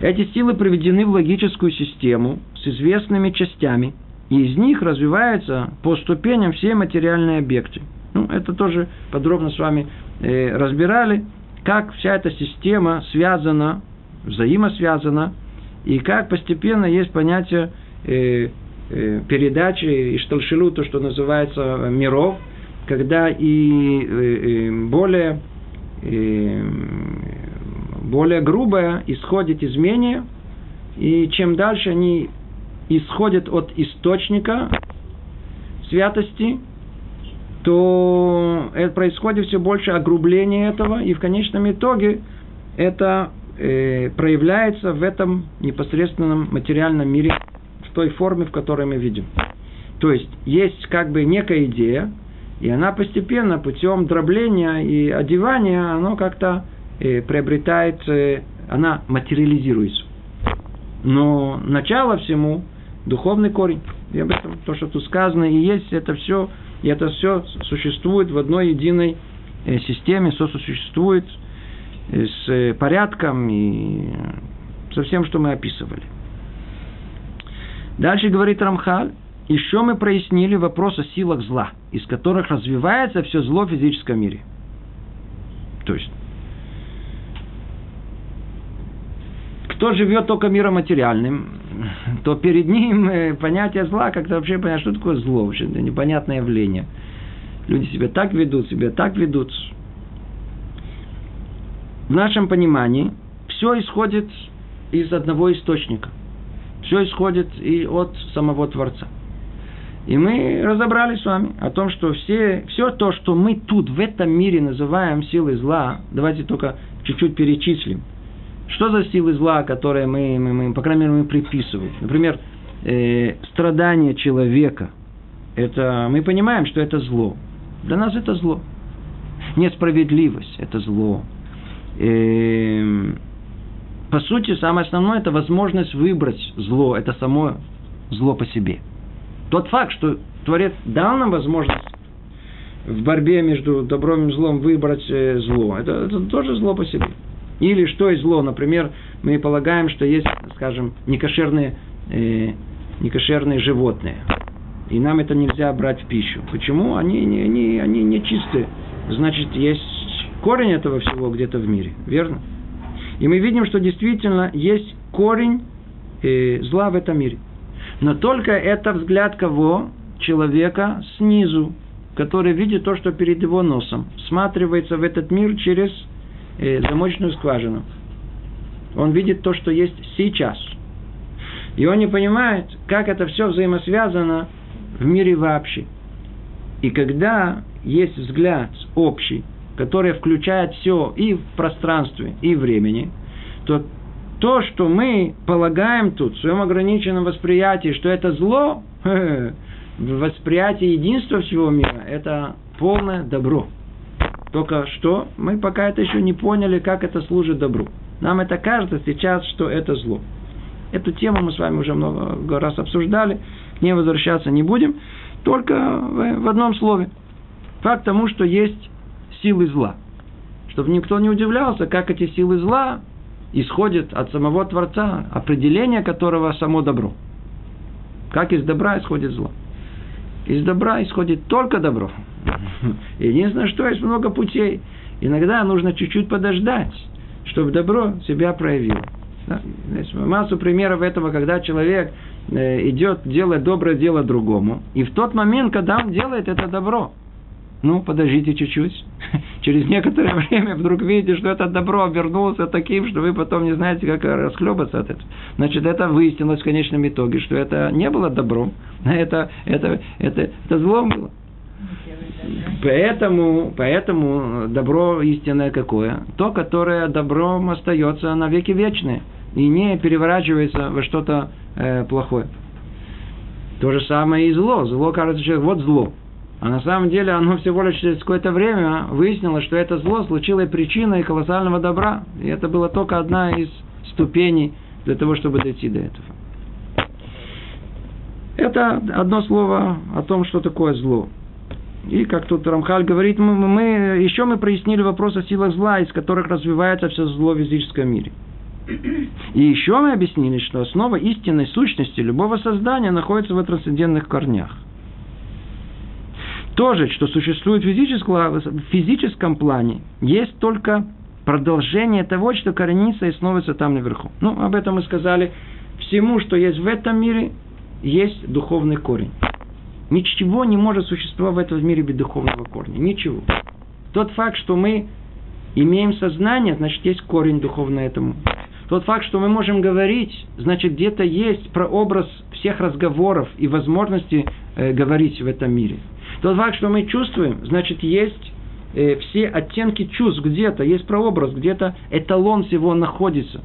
[SPEAKER 1] Эти силы приведены в логическую систему с известными частями – и из них развиваются по ступеням все материальные объекты. Ну, это тоже подробно с вами э, разбирали, как вся эта система связана, взаимосвязана, и как постепенно есть понятие э, э, передачи и шталшилу, то, что называется миров, когда и э, более, э, более грубое исходит из менее, и чем дальше они исходит от источника святости, то это происходит все больше огрубления этого, и в конечном итоге это проявляется в этом непосредственном материальном мире той форме, в которой мы видим. То есть есть как бы некая идея, и она постепенно путем дробления и одевания, оно как-то э, приобретает, э, она материализируется. Но начало всему духовный корень. И об этом то, что тут сказано, и есть это все, и это все существует в одной единой э, системе, сосуществует э, с э, порядком и со всем, что мы описывали. Дальше говорит Рамхаль, еще мы прояснили вопрос о силах зла, из которых развивается все зло в физическом мире. То есть, кто живет только миром материальным, то перед ним э, понятие зла, как-то вообще понять, что такое зло, вообще это непонятное явление. Люди себя так ведут, себя так ведут. В нашем понимании все исходит из одного источника. Все исходит и от самого Творца. И мы разобрались с вами о том, что все, все то, что мы тут, в этом мире называем силой зла, давайте только чуть-чуть перечислим – что за силы зла, которые мы, мы, мы по крайней мере, мы приписываем? Например, э, страдание человека. Это, мы понимаем, что это зло. Для нас это зло. Несправедливость – это зло. Э, по сути, самое основное – это возможность выбрать зло. Это само зло по себе. Тот факт, что Творец дал нам возможность в борьбе между добром и злом выбрать э, зло, это, это тоже зло по себе. Или что есть зло? Например, мы полагаем, что есть, скажем, некошерные, э, некошерные животные. И нам это нельзя брать в пищу. Почему? Они, они, они, они не чистые. Значит, есть корень этого всего где-то в мире. Верно? И мы видим, что действительно есть корень э, зла в этом мире. Но только это взгляд кого? Человека снизу, который видит то, что перед его носом. Сматривается в этот мир через э, замочную скважину. Он видит то, что есть сейчас. И он не понимает, как это все взаимосвязано в мире вообще. И когда есть взгляд общий, который включает все и в пространстве, и в времени, то то, что мы полагаем тут, в своем ограниченном восприятии, что это зло, в восприятии единства всего мира, это полное добро. Только что мы пока это еще не поняли, как это служит добру. Нам это кажется сейчас, что это зло. Эту тему мы с вами уже много раз обсуждали, к ней возвращаться не будем, только в одном слове. Факт тому, что есть силы зла. Чтобы никто не удивлялся, как эти силы зла исходят от самого Творца, определение которого само добро. Как из добра исходит зло. Из добра исходит только добро. Единственное, что есть много путей. Иногда нужно чуть-чуть подождать, чтобы добро себя проявило. Да? Есть массу примеров этого, когда человек э, идет делать доброе дело другому, и в тот момент, когда он делает это добро, ну, подождите чуть-чуть. Через некоторое время вдруг видите, что это добро обернулось таким, что вы потом не знаете, как расхлебаться от этого. Значит, это выяснилось в конечном итоге, что это не было добром, это, это, это, это злом было. Поэтому, поэтому добро истинное какое? То, которое добром остается на веки вечные и не переворачивается во что-то э, плохое. То же самое и зло. Зло кажется человек, вот зло. А на самом деле оно всего лишь через какое-то время выяснилось, что это зло случилось причиной колоссального добра. И это была только одна из ступеней для того, чтобы дойти до этого. Это одно слово о том, что такое зло. И как тут Рамхаль говорит, мы, мы, еще мы прояснили вопрос о силах зла, из которых развивается все зло в физическом мире. И еще мы объяснили, что основа истинной сущности любого создания находится в трансцендентных корнях. То же, что существует в физическом, плане, есть только продолжение того, что коренится и становится там наверху. Ну, об этом мы сказали. Всему, что есть в этом мире, есть духовный корень. Ничего не может существовать в этом мире без духовного корня. Ничего. Тот факт, что мы имеем сознание, значит, есть корень духовный этому. Тот факт, что мы можем говорить, значит, где-то есть прообраз всех разговоров и возможности э, говорить в этом мире. Тот факт, что мы чувствуем, значит, есть э, все оттенки чувств где-то, есть прообраз, где-то эталон всего находится.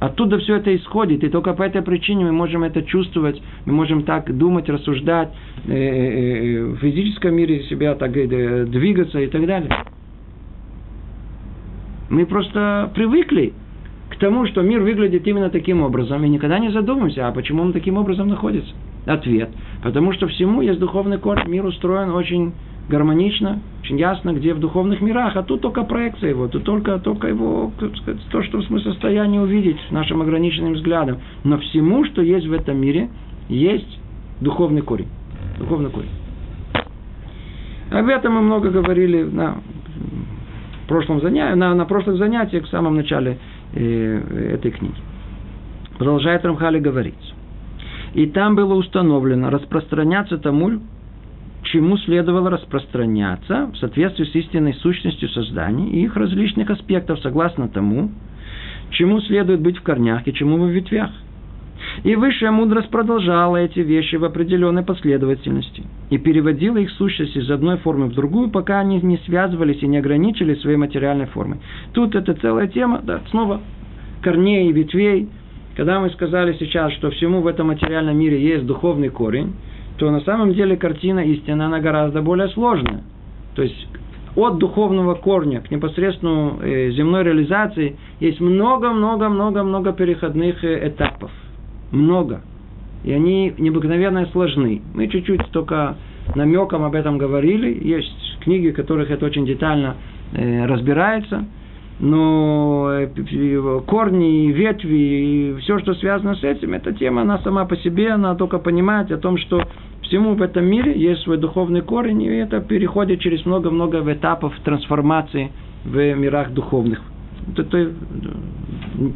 [SPEAKER 1] Оттуда все это исходит, и только по этой причине мы можем это чувствовать, мы можем так думать, рассуждать, э, э, э в физическом мире себя так э, двигаться и так далее. Мы просто привыкли к тому, что мир выглядит именно таким образом, и никогда не задумываемся, а почему он таким образом находится. Ответ. Потому что всему есть духовный корень. Мир устроен очень гармонично, очень ясно, где в духовных мирах, а тут только проекция его, тут только, только его, сказать, то, что мы в состоянии увидеть нашим ограниченным взглядом. Но всему, что есть в этом мире, есть духовный корень. Духовный корень. Об этом мы много говорили на прошлом занятии, на, на прошлых занятиях, в самом начале э, этой книги. Продолжает Рамхали говорить. И там было установлено распространяться тому, чему следовало распространяться в соответствии с истинной сущностью создания и их различных аспектов, согласно тому, чему следует быть в корнях и чему в ветвях. И высшая мудрость продолжала эти вещи в определенной последовательности и переводила их сущность из одной формы в другую, пока они не связывались и не ограничились своей материальной формой. Тут это целая тема, да, снова корней и ветвей. Когда мы сказали сейчас, что всему в этом материальном мире есть духовный корень, то на самом деле картина истины, она гораздо более сложная. То есть от духовного корня к непосредственной э, земной реализации есть много-много-много-много переходных э, этапов. Много. И они необыкновенно сложны. Мы чуть-чуть только намеком об этом говорили. Есть книги, в которых это очень детально э, разбирается – но э, корни, ветви и все, что связано с этим, эта тема, она сама по себе, она только понимает о том, что всему в этом мире есть свой духовный корень, и это переходит через много-много этапов трансформации в мирах духовных. Это,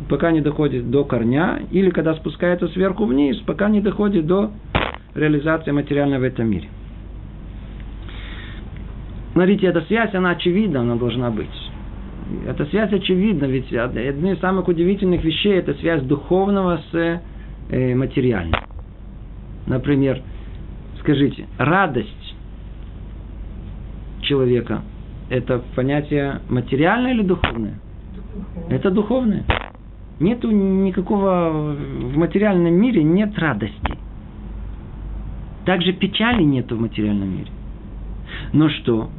[SPEAKER 1] пока не доходит до корня, или когда спускается сверху вниз, пока не доходит до реализации материальной в этом мире. Смотрите, эта связь, она очевидна, она должна быть. Эта связь очевидна, ведь одна из самых удивительных вещей – это связь духовного с э, материальным. Например, скажите, радость человека – это понятие материальное или духовное? Духовное. Это духовное. Нету никакого в материальном мире нет радости. Также печали нету в материальном мире. Но что?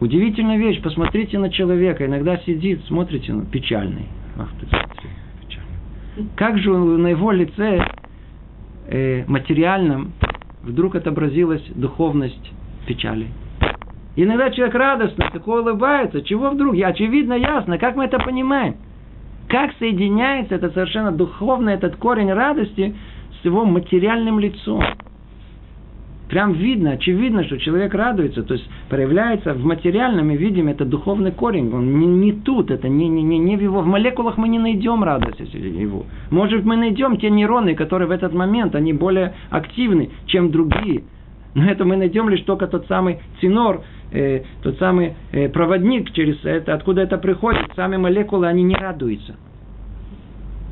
[SPEAKER 1] Удивительная вещь. Посмотрите на человека. Иногда сидит, смотрите, ну, печальный. Ах ты, смотри, печальный. Как же на его лице э, материальном вдруг отобразилась духовность печали? Иногда человек радостный, такой улыбается. Чего вдруг? Я очевидно, ясно. Как мы это понимаем? Как соединяется это совершенно духовно, этот корень радости с его материальным лицом? Прям видно, очевидно, что человек радуется, то есть проявляется в материальном, и видим, это духовный корень, он не, не тут, это не, не, не, не в его, в молекулах мы не найдем радость его. Может, мы найдем те нейроны, которые в этот момент, они более активны, чем другие. Но это мы найдем лишь только тот самый цинор, э, тот самый э, проводник через это, откуда это приходит, сами молекулы, они не радуются.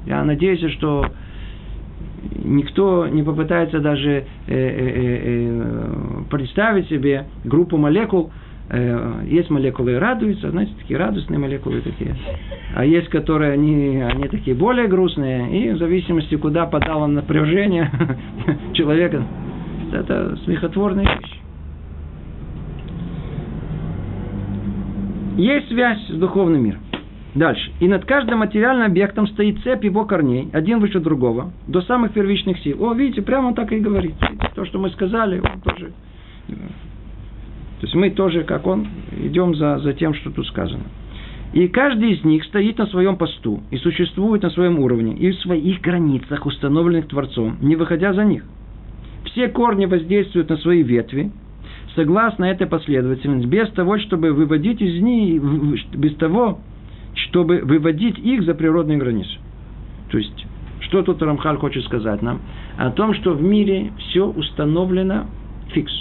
[SPEAKER 1] Я надеюсь, что никто не попытается даже э, э, э, представить себе группу молекул, есть молекулы радуются, знаете, такие радостные молекулы такие. А есть, которые они, они такие более грустные, и в зависимости, куда подало напряжение человека, это смехотворная вещь. Есть связь с духовным миром. Дальше. И над каждым материальным объектом стоит цепь его корней, один выше другого, до самых первичных сил. О, видите, прямо он так и говорит. То, что мы сказали, он тоже... То есть мы тоже, как он, идем за, за тем, что тут сказано. И каждый из них стоит на своем посту и существует на своем уровне и в своих границах, установленных Творцом, не выходя за них. Все корни воздействуют на свои ветви, согласно этой последовательности, без того, чтобы выводить из них, без того, чтобы выводить их за природные границы. То есть, что тут Рамхаль хочет сказать нам? О том, что в мире все установлено фикс.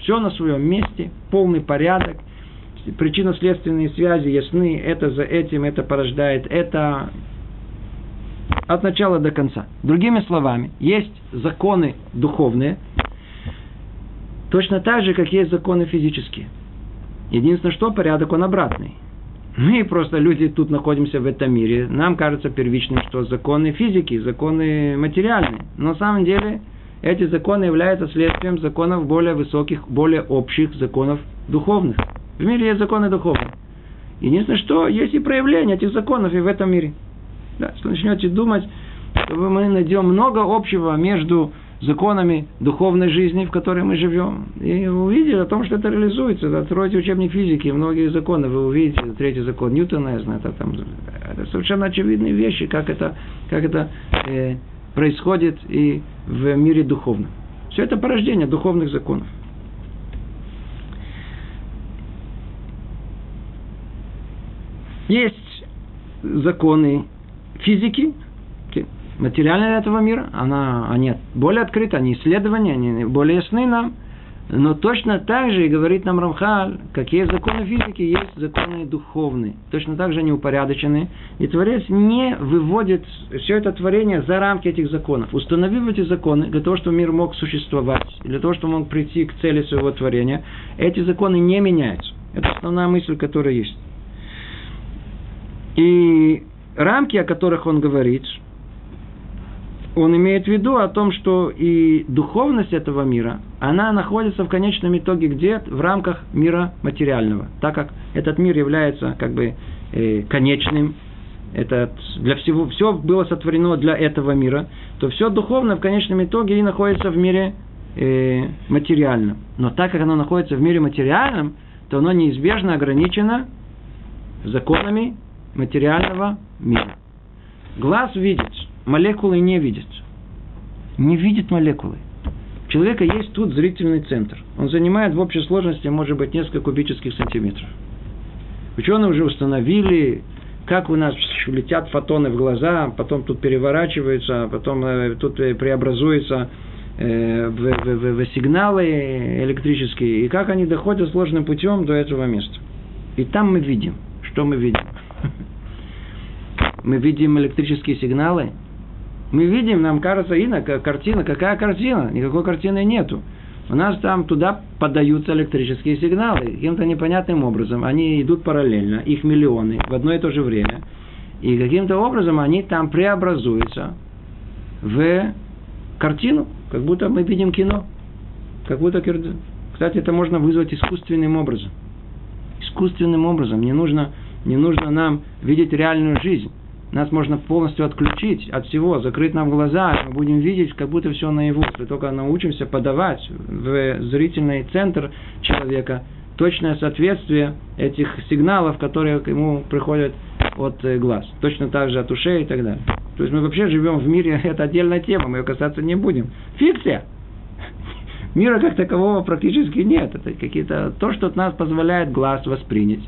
[SPEAKER 1] Все на своем месте, полный порядок, причинно-следственные связи ясны, это за этим, это порождает это от начала до конца. Другими словами, есть законы духовные, точно так же, как есть законы физические. Единственное, что порядок он обратный. Мы просто люди тут находимся в этом мире. Нам кажется первичным, что законы физики, законы материальные. Но на самом деле эти законы являются следствием законов более высоких, более общих законов духовных. В мире есть законы духовные. Единственное, что есть и проявление этих законов и в этом мире. Да, если начнете думать, то мы найдем много общего между законами духовной жизни, в которой мы живем. И увидите о том, что это реализуется. Откройте учебник физики, многие законы, вы увидите, третий закон Ньютона, я знаю, это, там, это совершенно очевидные вещи, как это, как это э, происходит и в мире духовном. Все это порождение духовных законов. Есть законы физики, материальная этого мира, она, они более открыты, они исследования, они более ясны нам. Но точно так же и говорит нам Рамхаль, какие законы физики есть законы духовные. Точно так же они упорядочены. И Творец не выводит все это творение за рамки этих законов. Установив эти законы для того, чтобы мир мог существовать, для того, чтобы он мог прийти к цели своего творения, эти законы не меняются. Это основная мысль, которая есть. И рамки, о которых он говорит, он имеет в виду о том, что и духовность этого мира, она находится в конечном итоге где? В рамках мира материального. Так как этот мир является как бы э, конечным, это для всего, все было сотворено для этого мира, то все духовное в конечном итоге и находится в мире э, материальном. Но так как оно находится в мире материальном, то оно неизбежно ограничено законами материального мира. Глаз видит, молекулы не видят. Не видит молекулы. У человека есть тут зрительный центр. Он занимает в общей сложности, может быть, несколько кубических сантиметров. Ученые уже установили, как у нас летят фотоны в глаза, потом тут переворачиваются, потом э, тут э, преобразуются э, в, в, в, в сигналы электрические, и как они доходят сложным путем до этого места. И там мы видим, что мы видим. Мы видим электрические сигналы, мы видим, нам кажется, и картина, какая картина? Никакой картины нету. У нас там туда подаются электрические сигналы каким-то непонятным образом. Они идут параллельно, их миллионы в одно и то же время. И каким-то образом они там преобразуются в картину, как будто мы видим кино. Как будто Кстати, это можно вызвать искусственным образом. Искусственным образом. Не нужно, не нужно нам видеть реальную жизнь. Нас можно полностью отключить от всего, закрыть нам глаза, мы будем видеть, как будто все наяву. Если только научимся подавать в зрительный центр человека точное соответствие этих сигналов, которые к ему приходят от э, глаз. Точно так же от ушей и так далее. То есть мы вообще живем в мире, это отдельная тема, мы ее касаться не будем. Фикция! Мира как такового практически нет. Это какие-то то, что от нас позволяет глаз воспринять.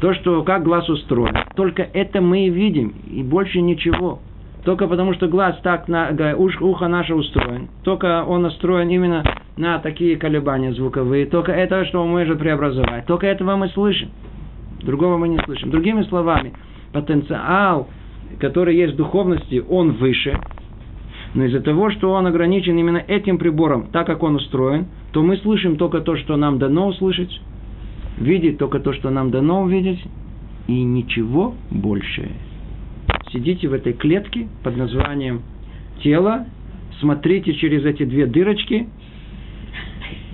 [SPEAKER 1] То, что как глаз устроен. Только это мы и видим, и больше ничего. Только потому, что глаз так, на, уш, ухо наше устроен. Только он настроен именно на такие колебания звуковые. Только это, что он может преобразовать. Только этого мы слышим. Другого мы не слышим. Другими словами, потенциал, который есть в духовности, он выше. Но из-за того, что он ограничен именно этим прибором, так как он устроен, то мы слышим только то, что нам дано услышать, видеть только то, что нам дано увидеть, и ничего больше. Сидите в этой клетке под названием тело, смотрите через эти две дырочки,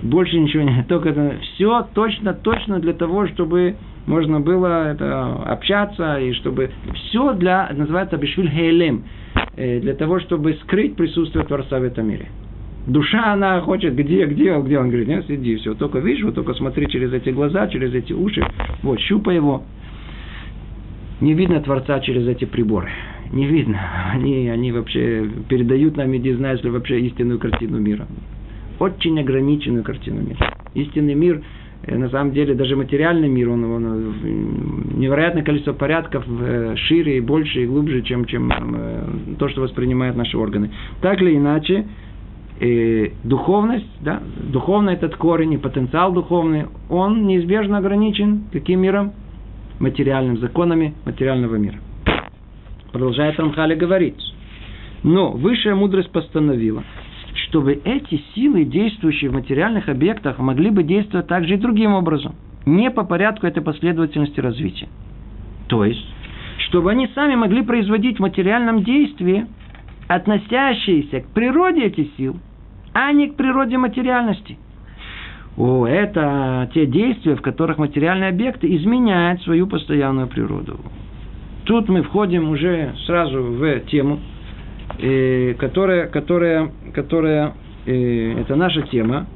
[SPEAKER 1] больше ничего не, только это все точно, точно для того, чтобы можно было это, общаться, и чтобы все для, называется Бешвиль Хейлем, э, для того, чтобы скрыть присутствие Творца в этом мире. Душа, она хочет, где, где, где? Он говорит, нет, сиди, все, только видишь, вот только смотри через эти глаза, через эти уши, вот, щупай его. Не видно Творца через эти приборы. Не видно. Они, они вообще передают нам, иди знаешь ли, вообще истинную картину мира. Очень ограниченную картину мира. Истинный мир – Э, на самом деле даже материальный мир, он, он э, невероятное количество порядков э, шире и больше и глубже, чем, чем то, что воспринимают наши органы. Так или иначе, э, духовность, да, духовный этот корень и потенциал духовный, он неизбежно ограничен каким миром? Материальным законами материального мира. Продолжает Рамхали говорить. Но высшая мудрость постановила – чтобы эти силы, действующие в материальных объектах, могли бы действовать также и другим образом, не по порядку этой последовательности развития. То есть, чтобы они сами могли производить в материальном действии, относящиеся к природе этих сил, а не к природе материальности. О, это те действия, в которых материальные объекты изменяют свою постоянную природу. Тут мы входим уже сразу в тему – э, которая, которая, которая э, это наша тема.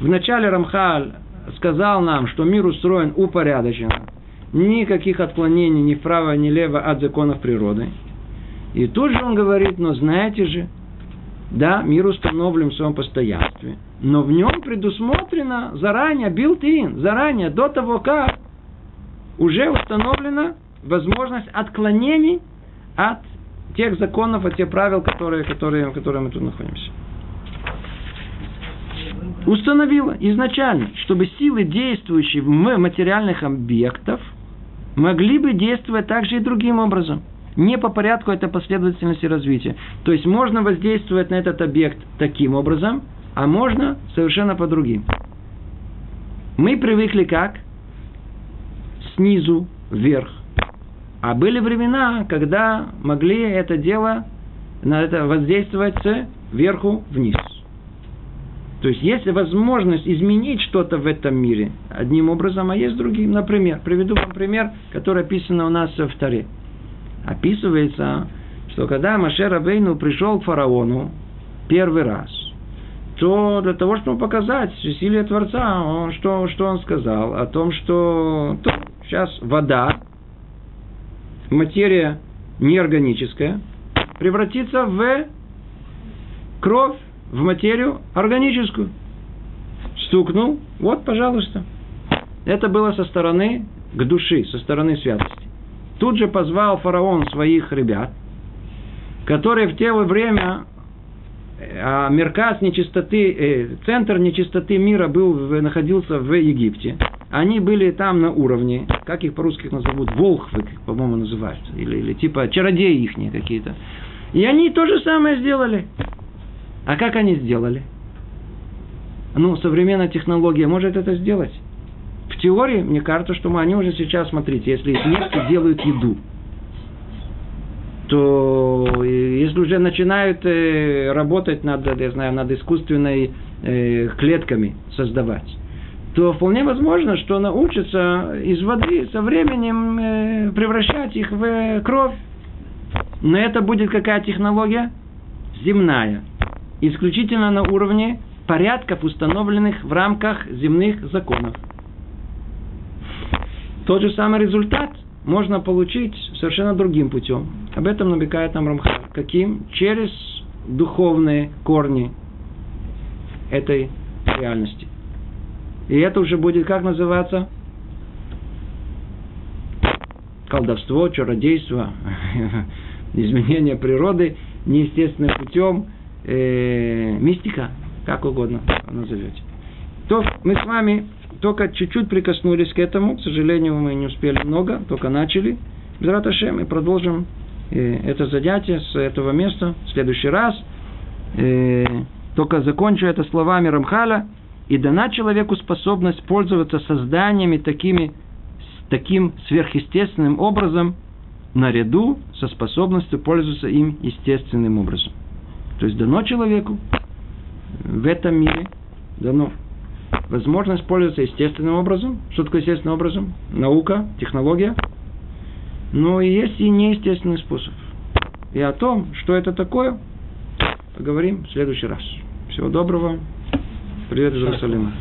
[SPEAKER 1] Вначале Рамхаль сказал нам, что мир устроен упорядоченно. Никаких отклонений ни вправо, ни влево от законов природы. И тут же он говорит, но знаете же, да, мир установлен в своем постоянстве, но в нем предусмотрено заранее, built-in, заранее, до того, как уже установлена возможность отклонений от тех законов, от тех правил, которые, которые, которые мы тут находимся. Установила изначально, чтобы силы, действующие в материальных объектах, могли бы действовать также и другим образом. Не по порядку это последовательности развития. То есть можно воздействовать на этот объект таким образом, а можно совершенно по другим. Мы привыкли как? Снизу вверх. А были времена, когда могли это дело на это воздействовать сверху вниз. То есть есть возможность изменить что-то в этом мире одним образом, а есть другим. Например, приведу вам пример, который описан у нас в Таре. Описывается, что когда Машер Абейну пришел к фараону первый раз, то для того, чтобы показать усилие Творца, он, что, что он сказал? О том, что то, сейчас вода материя неорганическая превратится в кровь, в материю органическую. Стукнул, вот, пожалуйста. Это было со стороны к души, со стороны святости. Тут же позвал фараон своих ребят, которые в то время а Мерказ нечистоты, э, центр нечистоты мира был, находился в Египте. Они были там на уровне, как их по-русски назовут, волхвы, по-моему, называются, или, или типа чародеи их какие-то. И они то же самое сделали. А как они сделали? Ну, современная технология может это сделать. В теории, мне кажется, что мы, они уже сейчас, смотрите, если из нефти делают еду, то если уже начинают э, работать над, я знаю, над искусственной э, клетками создавать, то вполне возможно, что научится из воды со временем э, превращать их в кровь. Но это будет какая технология? Земная. Исключительно на уровне порядков, установленных в рамках земных законов. Тот же самый результат можно получить совершенно другим путем. Об этом намекает нам Рамхар. Каким? Через духовные корни этой реальности. И это уже будет как называться? Колдовство, чародейство, изменение природы неестественным путем, э, мистика, как угодно назовете. То мы с вами только чуть-чуть прикоснулись к этому, к сожалению, мы не успели много, только начали. Безраташем, и продолжим э, это занятие с этого места в следующий раз. Э, только закончу это словами Рамхаля. И дана человеку способность пользоваться созданиями такими, таким сверхъестественным образом, наряду со способностью пользоваться им естественным образом. То есть дано человеку в этом мире, дано возможность пользоваться естественным образом. Что такое естественным образом? Наука, технология. Но есть и неестественный способ. И о том, что это такое, поговорим в следующий раз. Всего доброго. Привет из Иерусалима.